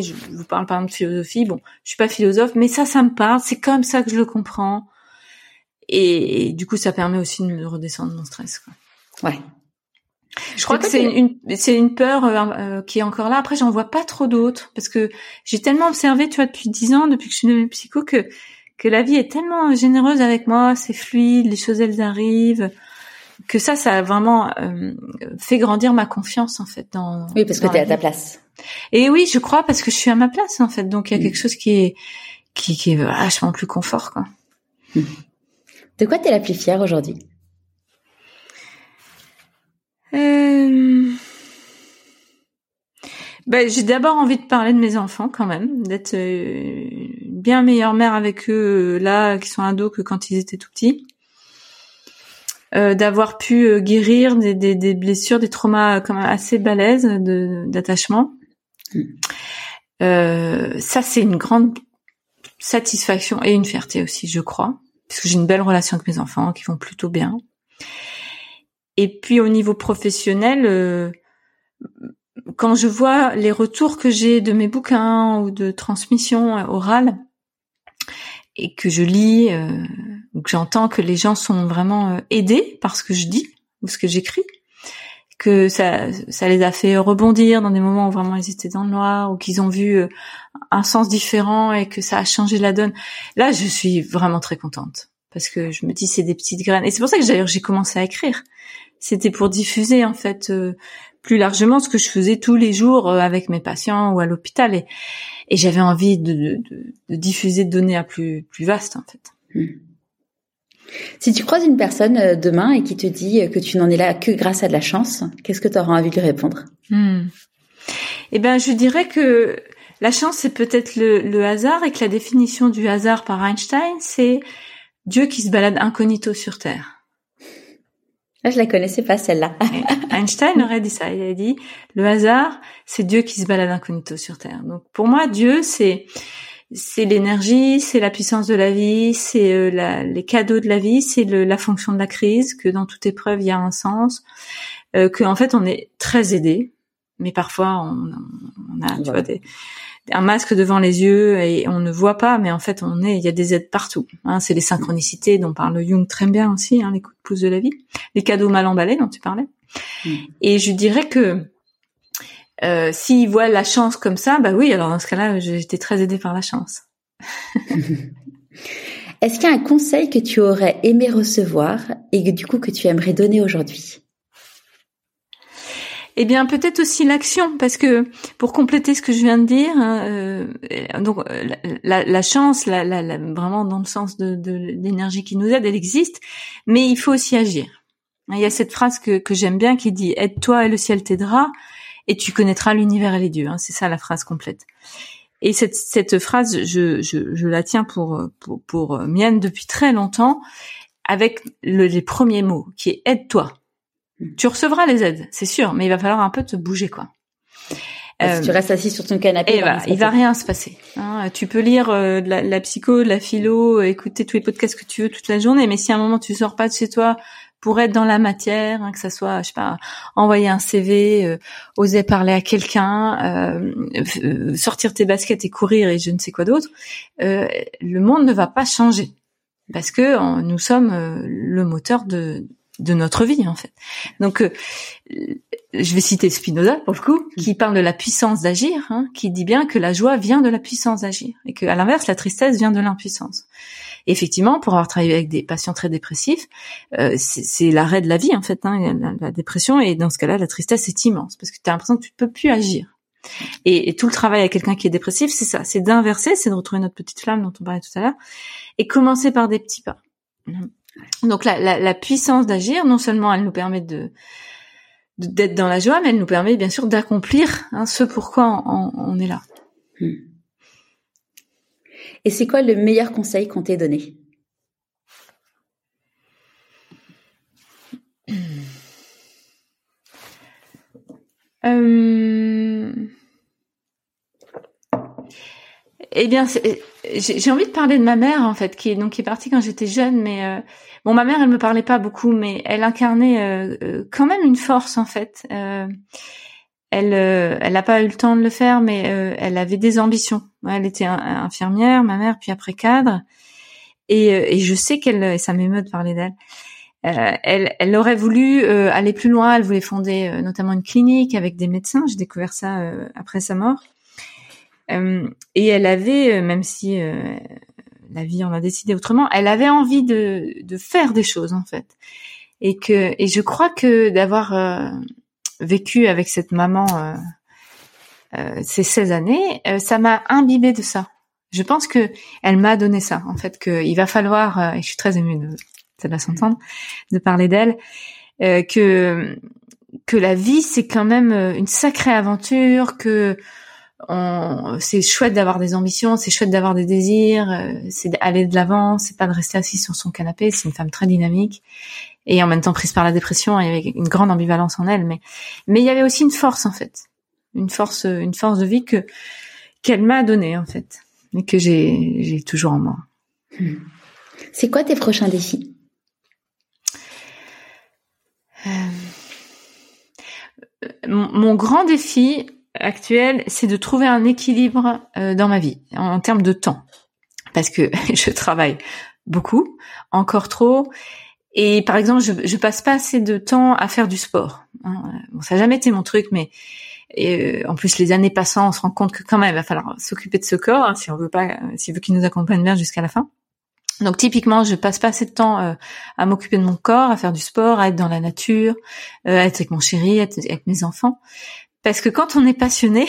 je vous parle par exemple de philosophie. Bon, je suis pas philosophe, mais ça, ça me parle. C'est comme ça que je le comprends. Et, et, du coup, ça permet aussi de me redescendre mon stress. Quoi. Ouais. Je crois que c'est une, c'est une peur euh, euh, qui est encore là. Après, j'en vois pas trop d'autres parce que j'ai tellement observé, tu vois, depuis dix ans, depuis que je suis devenue psycho, que que la vie est tellement généreuse avec moi, c'est fluide, les choses elles arrivent que ça, ça a vraiment euh, fait grandir ma confiance en fait dans. Oui, parce que tu es à ta place. Et oui, je crois parce que je suis à ma place en fait. Donc il y a mm. quelque chose qui est qui, qui est vachement plus confort quoi. Mm. De quoi t'es la plus fière aujourd'hui? Euh... ben, j'ai d'abord envie de parler de mes enfants quand même, d'être euh, une bien meilleure mère avec eux là qui sont ados que quand ils étaient tout petits. Euh, d'avoir pu euh, guérir des, blessures, des traumas quand même assez balèzes d'attachement. Euh, ça, c'est une grande satisfaction et une fierté aussi, je crois, parce que j'ai une belle relation avec mes enfants qui vont plutôt bien. Et puis au niveau professionnel, euh, quand je vois les retours que j'ai de mes bouquins ou de transmission orale et que je lis euh, donc j'entends que les gens sont vraiment euh, aidés par ce que je dis ou ce que j'écris, que ça, ça les a fait rebondir dans des moments où vraiment ils étaient dans le noir ou qu'ils ont vu euh, un sens différent et que ça a changé la donne. Là, je suis vraiment très contente parce que je me dis c'est des petites graines et c'est pour ça que d'ailleurs j'ai commencé à écrire. C'était pour diffuser en fait euh, plus largement ce que je faisais tous les jours avec mes patients ou à l'hôpital et, et j'avais envie de, de, de, diffuser de données à plus plus vaste en fait. Mmh. Si tu croises une personne euh, demain et qui te dit euh, que tu n'en es là que grâce à de la chance, qu'est-ce que tu auras envie de lui répondre? Hmm. Eh ben, je dirais que la chance, c'est peut-être le, le, hasard et que la définition du hasard par Einstein, c'est Dieu qui se balade incognito sur Terre. Là, ah, je la connaissais pas celle-là. Einstein aurait dit ça. Il a dit le hasard, c'est Dieu qui se balade incognito sur Terre. Donc pour moi, Dieu, c'est c'est l'énergie, c'est la puissance de la vie, c'est euh, les cadeaux de la vie, c'est la fonction de la crise, que dans toute épreuve il y a un sens, euh, que en fait on est très aidé, mais parfois on, on a tu vois, des, un masque devant les yeux et on ne voit pas, mais en fait on est, il y a des aides partout. Hein, c'est les synchronicités dont parle Jung très bien aussi, hein, les coups de pouce de la vie, les cadeaux mal emballés dont tu parlais. Mm. Et je dirais que euh, s'ils voient la chance comme ça, bah oui, alors dans ce cas-là, j'étais très aidée par la chance. Est-ce qu'il y a un conseil que tu aurais aimé recevoir et que du coup que tu aimerais donner aujourd'hui? Eh bien, peut-être aussi l'action, parce que pour compléter ce que je viens de dire, hein, euh, donc euh, la, chance, la, la, vraiment dans le sens de, l'énergie qui nous aide, elle existe, mais il faut aussi agir. Il y a cette phrase que, j'aime bien qui dit "Aide-toi et le ciel t'aidera, et tu connaîtras l'univers et les dieux". Hein, c'est ça la phrase complète. Et cette, phrase, je, la tiens pour, mienne depuis très longtemps, avec le, les premiers mots, qui est "Aide-toi". Tu recevras les aides, c'est sûr, mais il va falloir un peu te bouger, quoi. si tu euh, restes assis sur ton canapé, et bah, il va rien se passer. Hein. Tu peux lire euh, de la, la, psycho, de la philo, écouter tous les podcasts que tu veux toute la journée, mais si à un moment tu sors pas de chez toi pour être dans la matière, hein, que ça soit, je sais pas, envoyer un CV, euh, oser parler à quelqu'un, sortir tes baskets et courir et je ne sais quoi d'autre, le monde ne va pas changer parce que nous sommes le moteur de de notre vie en fait. Donc, euh, je vais citer Spinoza pour le coup, qui mm. parle de la puissance d'agir, hein, qui dit bien que la joie vient de la puissance d'agir et que à l'inverse, la tristesse vient de l'impuissance. Effectivement, pour avoir travaillé avec des patients très dépressifs, euh, c'est l'arrêt de la vie en fait, hein, la, dépression et dans ce cas-là, la tristesse est immense parce que tu as l'impression que tu peux plus agir. Et, tout le travail avec quelqu'un qui est dépressif, c'est ça, c'est d'inverser, c'est de retrouver notre petite flamme dont on parlait tout à l'heure, et commencer par des petits pas. Donc la, la, la puissance d'agir, non seulement elle nous permet de d'être dans la joie, mais elle nous permet bien sûr d'accomplir hein, ce pourquoi on, on, est là. Hmm. Et c'est quoi le meilleur conseil qu'on t'ait donné? Euh... Eh bien, j'ai envie de parler de ma mère en fait, qui est donc qui est partie quand j'étais jeune, mais euh, bon, ma mère, elle me parlait pas beaucoup, mais elle incarnait euh, euh, quand même une force en fait. elle, elle n'a pas eu le temps de le faire, mais elle avait des ambitions. Elle était infirmière, ma mère, puis après cadre, et, et je sais qu'elle, ça m'émeut de parler d'elle. elle, elle aurait voulu aller plus loin. Elle voulait fonder notamment une clinique avec des médecins. J'ai découvert ça après sa mort. Euh, et elle avait, euh, même si euh, la vie en a décidé autrement, elle avait envie de, de faire des choses en fait. Et que et je crois que d'avoir vécu avec cette maman ces 16 années, ça m'a imbibé de ça. Je pense que elle m'a donné ça en fait qu'il va falloir et je suis très émue de ça va s'entendre de parler d'elle que que la vie c'est quand même une sacrée aventure que c'est chouette d'avoir des ambitions, c'est chouette d'avoir des désirs, euh, c'est d'aller de l'avant, c'est pas de rester assis sur son canapé. C'est une femme très dynamique et en même temps prise par la dépression. Il y avait une grande ambivalence en elle, mais mais il y avait aussi une force en fait, une force, une force de vie que qu'elle m'a donnée en fait, et que j'ai j'ai toujours en moi. Hmm. C'est quoi tes prochains défis? Euh, mon grand défi, actuelle, c'est de trouver un équilibre euh, dans ma vie en, termes de temps, parce que je travaille beaucoup, encore trop, et par exemple, je, je passe pas assez de temps à faire du sport. Hein. Ça n'a jamais été mon truc, mais euh, en plus les années passant, on se rend compte que quand même, il va falloir s'occuper de ce corps hein, si on veut pas, s'il veut qu'il nous accompagne bien jusqu'à la fin. Donc typiquement, je passe pas assez de temps euh, à m'occuper de mon corps, à faire du sport, à être dans la nature, à être avec mon chéri, être avec mes enfants. Parce que quand on est passionné,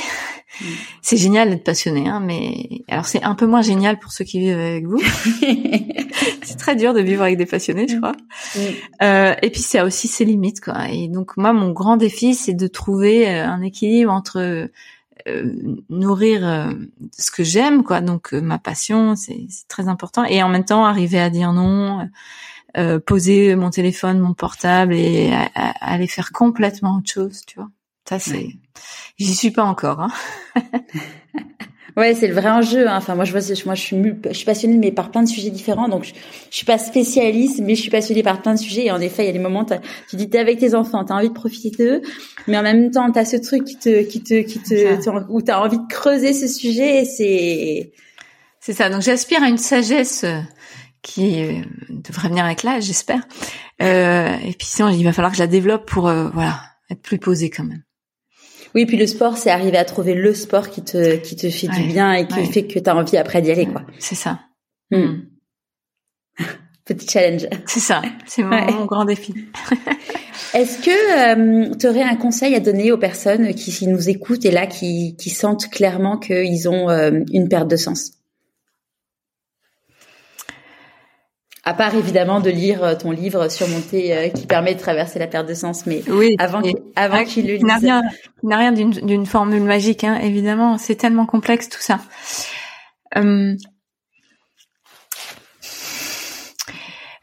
mm. c'est génial d'être passionné, hein, mais alors c'est un peu moins génial pour ceux qui vivent avec vous. c'est très dur de vivre avec des passionnés, je mm. crois. Mm. Euh, et puis c'est aussi ses limites, quoi. Et donc moi, mon grand défi, c'est de trouver euh, un équilibre entre euh, nourrir euh, ce que j'aime, quoi. Donc ma passion, c'est très important, et en même temps arriver à dire non. poser mon téléphone, mon portable et aller faire complètement autre chose, tu vois. Ça c'est, j'y suis pas encore. Hein. ouais, c'est le vrai enjeu. Hein. Enfin, moi je vois, moi je suis, je suis passionnée mais par plein de sujets différents. Donc je, je suis pas spécialiste, mais je suis passionnée par plein de sujets. Et en effet, il y a des moments, tu dis t'es avec tes enfants, t'as envie de profiter d'eux, mais en même temps t'as ce truc qui te, qui te, qui te, où t'as envie de creuser ce sujet. Et c'est, c'est ça. Donc j'aspire à une sagesse euh, qui euh, devrait venir avec l'âge, j'espère. Euh, et puis sinon, il va falloir que je la développe pour, euh, voilà, être plus posée quand même. Oui, puis le sport, c'est arriver à trouver le sport qui te qui te fait du bien et qui fait que tu as envie après d'y aller, quoi. C'est ça. Hmm. Petit challenge. C'est ça, c'est mon, grand défi. Est-ce que euh, tu aurais un conseil à donner aux personnes qui, nous écoutent et là qui, qui sentent clairement qu'ils ont euh, une perte de sens? À part évidemment de lire euh, ton livre Surmonter euh, qui permet de traverser la perte de sens, mais oui, avant avant qu'il le n'a rien, n'a rien d'une formule magique, hein, évidemment. C'est tellement complexe tout ça. Euh,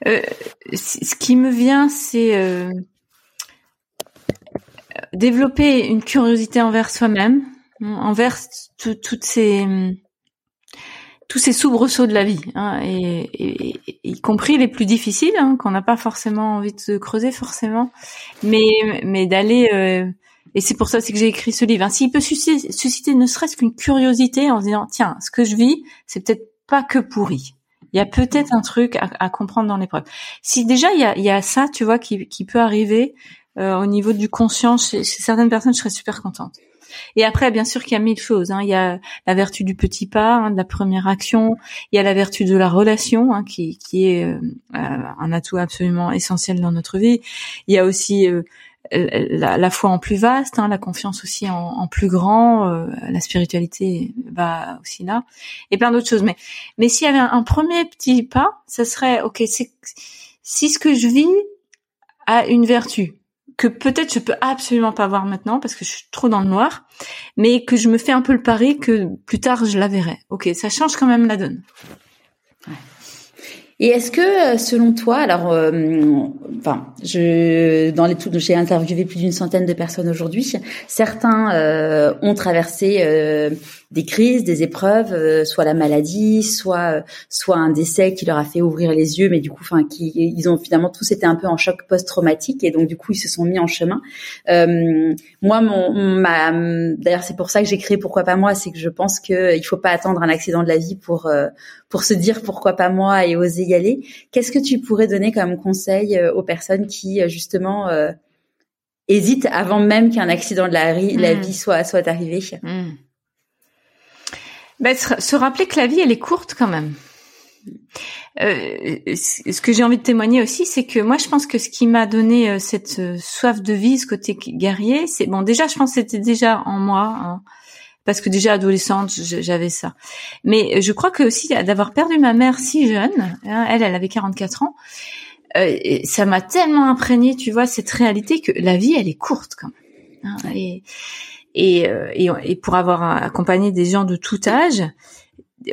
euh, ce qui me vient, c'est euh, développer une curiosité envers soi-même, envers toutes ces tous ces soubresauts de la vie, hein, et, y compris les plus difficiles, hein, qu'on n'a pas forcément envie de creuser forcément, mais mais d'aller euh, et c'est pour ça que j'ai écrit ce livre. Hein. S'il peut susciter, susciter ne serait-ce qu'une curiosité en se disant tiens, ce que je vis, c'est peut-être pas que pourri. Il y a peut-être un truc à, à comprendre dans l'épreuve. Si déjà il y a, y a ça, tu vois, qui, qui peut arriver euh, au niveau du conscience chez, chez certaines personnes, je serais super contente. Et après, bien sûr qu'il y a mille choses. Hein. Il y a la vertu du petit pas, hein, de la première action. Il y a la vertu de la relation, hein, qui, qui est euh, un atout absolument essentiel dans notre vie. Il y a aussi euh, la, la, foi en plus vaste, hein, la confiance aussi en, en plus grand, euh, la spiritualité va aussi là, et plein d'autres choses. Mais, mais s'il y avait un, un, premier petit pas, ça serait ok. C'est si ce que je vis a une vertu, que peut-être je peux absolument pas voir maintenant parce que je suis trop dans le noir, mais que je me fais un peu le pari que plus tard je la verrai. Ok, ça change quand même la donne. Et est-ce que, euh, selon toi, alors, euh, enfin, je dans les j'ai interviewé plus d'une centaine de personnes aujourd'hui. Certains euh, ont traversé euh, des crises, des épreuves, euh, soit la maladie, soit soit un décès qui leur a fait ouvrir les yeux, mais du coup, enfin, qui ils ont finalement tous été un peu en choc post-traumatique et donc du coup ils se sont mis en chemin. Euh, moi, mon, ma, d'ailleurs c'est pour ça que j'ai créé Pourquoi pas moi, c'est que je pense que il faut pas attendre un accident de la vie pour euh, pour se dire pourquoi pas moi et oser y aller. Qu'est-ce que tu pourrais donner comme conseil aux personnes qui justement hésitent avant même qu'un accident de la, la mmh. vie soit soit arrivé? Mmh. Ben, se rappeler que la vie, elle est courte quand même. Euh, ce que j'ai envie de témoigner aussi, c'est que moi, je pense que ce qui m'a donné euh, cette euh, soif de vie, ce côté guerrier, c'est bon. Déjà, je pense que c'était déjà en moi, hein, parce que déjà adolescente, j'avais ça. Mais je crois que aussi d'avoir perdu ma mère si jeune, hein, elle, elle avait 44 ans, euh, ça m'a tellement imprégné, tu vois, cette réalité que la vie, elle est courte quand même. Hein, euh, et, pour avoir accompagné des gens de tout âge,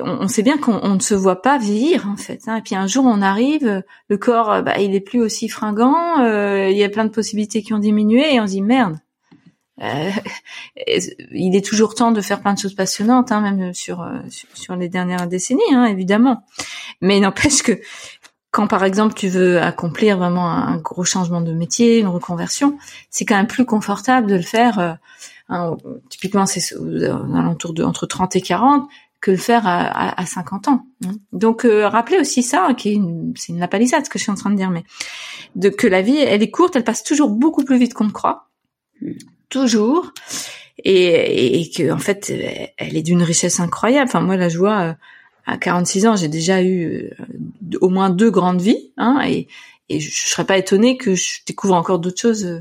on, sait bien qu'on ne se voit pas vieillir en fait. Hein. Et puis un jour on arrive, le corps, bah, il est plus aussi fringant, euh, il y a plein de possibilités qui ont diminué et on se dit merde. Euh, il est toujours temps de faire plein de choses passionnantes, hein, même sur, sur, sur les dernières décennies, hein, évidemment. Mais n'empêche que quand par exemple tu veux accomplir vraiment un, gros changement de métier, une reconversion, c'est quand même plus confortable de le faire Hein, typiquement, c'est alentour de entre 30 et 40 que le faire à, à, 50 ans. Hein. Donc, euh, rappelez aussi ça, qui est c'est une lapalissade ce que je suis en train de dire, mais de que la vie, elle est courte, elle passe toujours beaucoup plus vite qu'on ne croit, toujours, et, et, que en fait, elle est d'une richesse incroyable. Enfin, moi, là, je vois, euh, à 46 ans, j'ai déjà eu euh, au moins deux grandes vies, hein, et, et je, je serais pas étonnée que je découvre encore d'autres choses euh,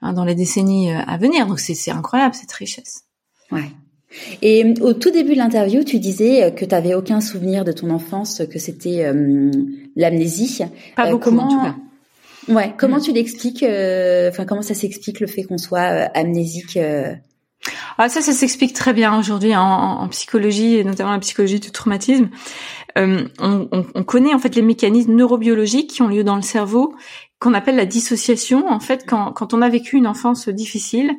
Hein, dans les décennies euh, à venir. Donc c'est incroyable cette richesse. Ouais. Et euh, au tout début de l'interview, tu disais euh, que tu avais aucun souvenir de ton enfance, que c'était euh, l'amnésie. Pas beaucoup comment... en tout cas. Ouais. Comment mm. tu l'expliques Enfin, comment ça s'explique le fait qu'on soit amnésique ah, ça, ça s'explique très bien aujourd'hui en, en, psychologie et notamment la psychologie du traumatisme. Euh, on, on, on, connaît en fait les mécanismes neurobiologiques qui ont lieu dans le cerveau qu'on appelle la dissociation. En fait, quand, quand on a vécu une enfance difficile,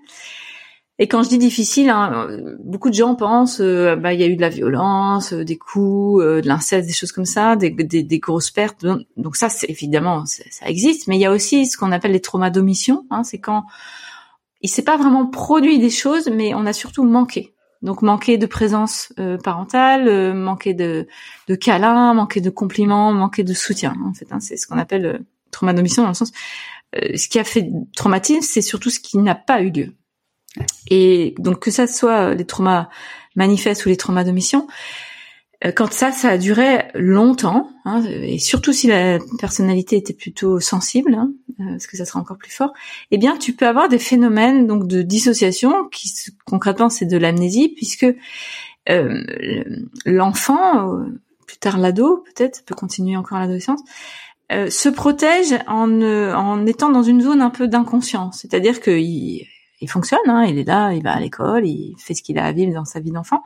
et quand je dis difficile, hein, beaucoup de gens pensent, euh, bah il y a eu de la violence, euh, des coups, euh, de l'inceste, des choses comme ça, des, grosses pertes. Donc ça, c'est évidemment, ça existe. Mais il y a aussi ce qu'on appelle les traumas d'omission. Hein, c'est quand il s'est pas vraiment produit des choses, mais on a surtout manqué. Donc manquer de présence parentale, manquer de, de câlins, manquer de compliments, manquer de soutien. En fait, hein, c'est ce qu'on appelle trauma d'omission dans le sens, ce qui a fait traumatisme, c'est surtout ce qui n'a pas eu lieu. Et donc que ça soit les traumas manifestes ou les traumas d'omission, Euh, quand ça, ça a duré longtemps, hein, et surtout si la personnalité était plutôt sensible, hein, euh, parce que ça sera encore plus fort, eh bien, tu peux avoir des phénomènes donc de dissociation qui, concrètement, c'est de l'amnésie, puisque euh, l'enfant, plus tard l'ado, peut-être, peut continuer encore l'adolescence, se protège en, en étant dans une zone un peu d'inconscience, c'est-à-dire qu'il il fonctionne, hein, il est là, il va à l'école, il fait ce qu'il a à vivre dans sa vie d'enfant,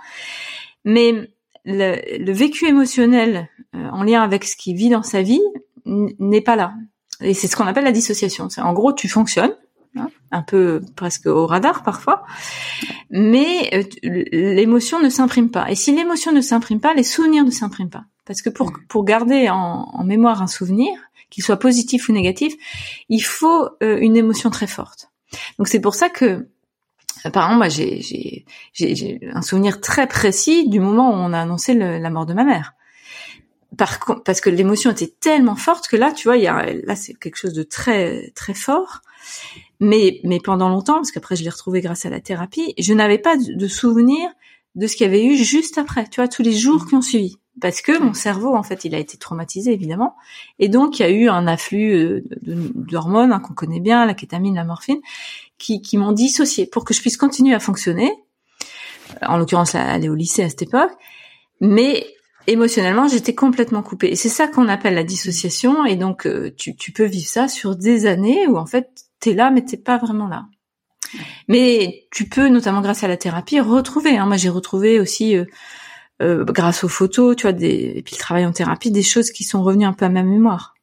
mais le, vécu émotionnel euh, en lien avec ce qu'il vit dans sa vie n'est pas là. Et c'est ce qu'on appelle la dissociation. C'est en gros, tu fonctionnes, hein, un peu presque au radar parfois, mais euh, l'émotion ne s'imprime pas. Et si l'émotion ne s'imprime pas, les souvenirs ne s'impriment pas. Parce que pour, pour garder en, en mémoire un souvenir, qu'il soit positif ou négatif, il faut euh, une émotion très forte. Donc c'est pour ça que par exemple, moi, j'ai, un souvenir très précis du moment où on a annoncé la mort de ma mère. Par parce que l'émotion était tellement forte que là, tu vois, il y a, là, c'est quelque chose de très, très fort. Mais, mais pendant longtemps, parce qu'après, je l'ai retrouvé grâce à la thérapie, je n'avais pas de souvenir de ce qu'il y avait eu juste après, tu vois, tous les jours qui ont suivi. Parce que mon cerveau, en fait, il a été traumatisé, évidemment. Et donc, il y a eu un afflux euh, d'hormones hein, qu'on connaît bien, la kétamine, la morphine, qui, qui m'ont dissocié pour que je puisse continuer à fonctionner. En l'occurrence, aller au lycée à cette époque. Mais émotionnellement, j'étais complètement coupée. Et c'est ça qu'on appelle la dissociation. Et donc, euh, tu, tu peux vivre ça sur des années où, en fait, t'es là, mais t'es pas vraiment là. Mais tu peux, notamment grâce à la thérapie, retrouver. Hein. Moi, j'ai retrouvé aussi, euh, euh, grâce aux photos, tu vois, des, et puis le travail en thérapie, des choses qui sont revenues un peu à ma mémoire.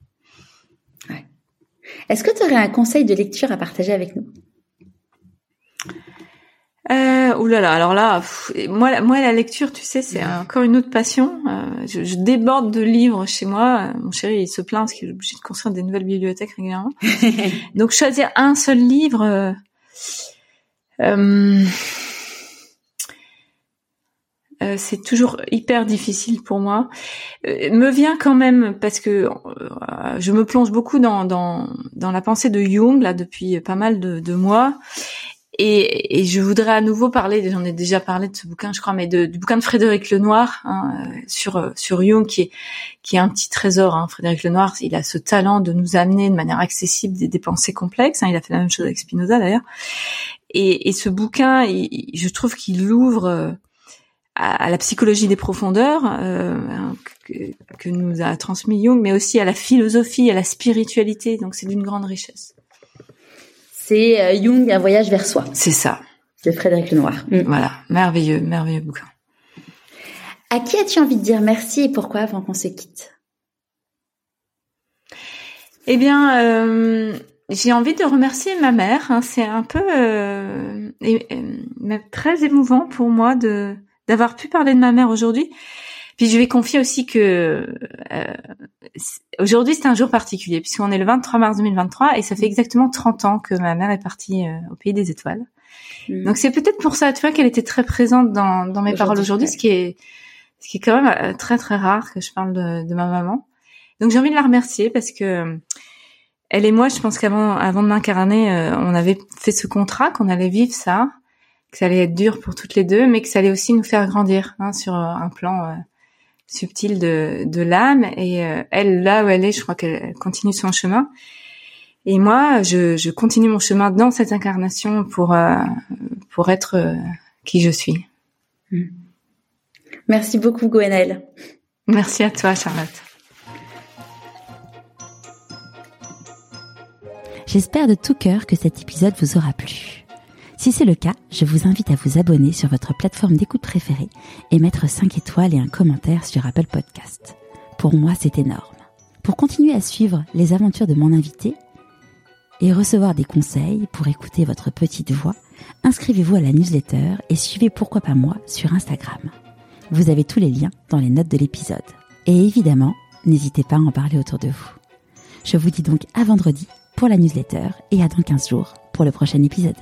Ouais. Est-ce que tu aurais un conseil de lecture à partager avec nous? Euh, ouh là là, alors là, moi, moi la lecture, tu sais, c'est encore une autre passion. Euh, je, je, déborde de livres chez moi. Mon chéri, il se plaint parce qu'il est obligé de construire des nouvelles bibliothèques régulièrement. Donc choisir un seul livre, euh, euh, euh, c'est toujours hyper difficile pour moi. Euh, me vient quand même parce que je me plonge beaucoup dans, dans, dans la pensée de Jung là depuis pas mal de, de mois et, et, je voudrais à nouveau parler, j'en ai déjà parlé de ce bouquin, je crois, mais de, du bouquin de Frédéric Lenoir hein, euh, sur euh, sur Jung, qui est qui est un petit trésor. Hein. Frédéric Lenoir, il a ce talent de nous amener de manière accessible des, des pensées complexes. Hein. Il a fait la même chose avec Spinoza d'ailleurs. Et, et, ce bouquin, je trouve qu'il ouvre à, la psychologie des profondeurs euh, que, que nous a transmis Jung, mais aussi à la philosophie, à la spiritualité. Donc c'est d'une grande richesse c'est euh, Jung, un voyage vers soi. C'est ça. De Frédéric Lenoir. Mm. Voilà, merveilleux, merveilleux bouquin. À qui as-tu envie de dire merci et pourquoi avant qu'on se quitte? Eh bien, euh, j'ai envie de remercier ma mère. Hein. C'est un peu euh, très émouvant pour moi de d'avoir pu parler de ma mère aujourd'hui puis je vais confier aussi que euh, aujourd'hui c'est un jour particulier puisqu'on est le 23 mars 2023 et ça fait exactement 30 ans que ma mère est partie euh, au pays des étoiles. Mm. Donc c'est peut-être pour ça, tu vois, qu'elle était très présente dans, dans mes paroles aujourd'hui, ce qui est ce qui est quand même euh, très très rare que je parle de, de ma maman. Donc j'ai envie de la remercier parce que elle et moi, je pense qu'avant avant de m'incarner, on avait fait ce contrat qu'on allait vivre ça, que ça allait être dur pour toutes les deux, mais que ça allait aussi nous faire grandir hein, sur un plan subtile de, de l'âme. Et euh, elle, là où elle est, je crois qu'elle continue son chemin. Et moi, je, je, continue mon chemin dans cette incarnation pour euh, pour être euh, qui je suis. Hmm. Merci beaucoup, Gwenelle. Merci à toi, Charlotte. J'espère de tout cœur que cet épisode vous aura plu. Si c'est le cas, je vous invite à vous abonner sur votre plateforme d'écoute préférée et mettre 5 étoiles et un commentaire sur Apple Podcast. Pour moi, c'est énorme. Pour continuer à suivre les aventures de mon invité et recevoir des conseils pour écouter votre petite voix, inscrivez-vous à la newsletter et suivez Pourquoi pas moi sur Instagram. Vous avez tous les liens dans les notes de l'épisode. Et évidemment, n'hésitez pas à en parler autour de vous. Je vous dis donc à vendredi pour la newsletter et à dans 15 jours pour le prochain épisode.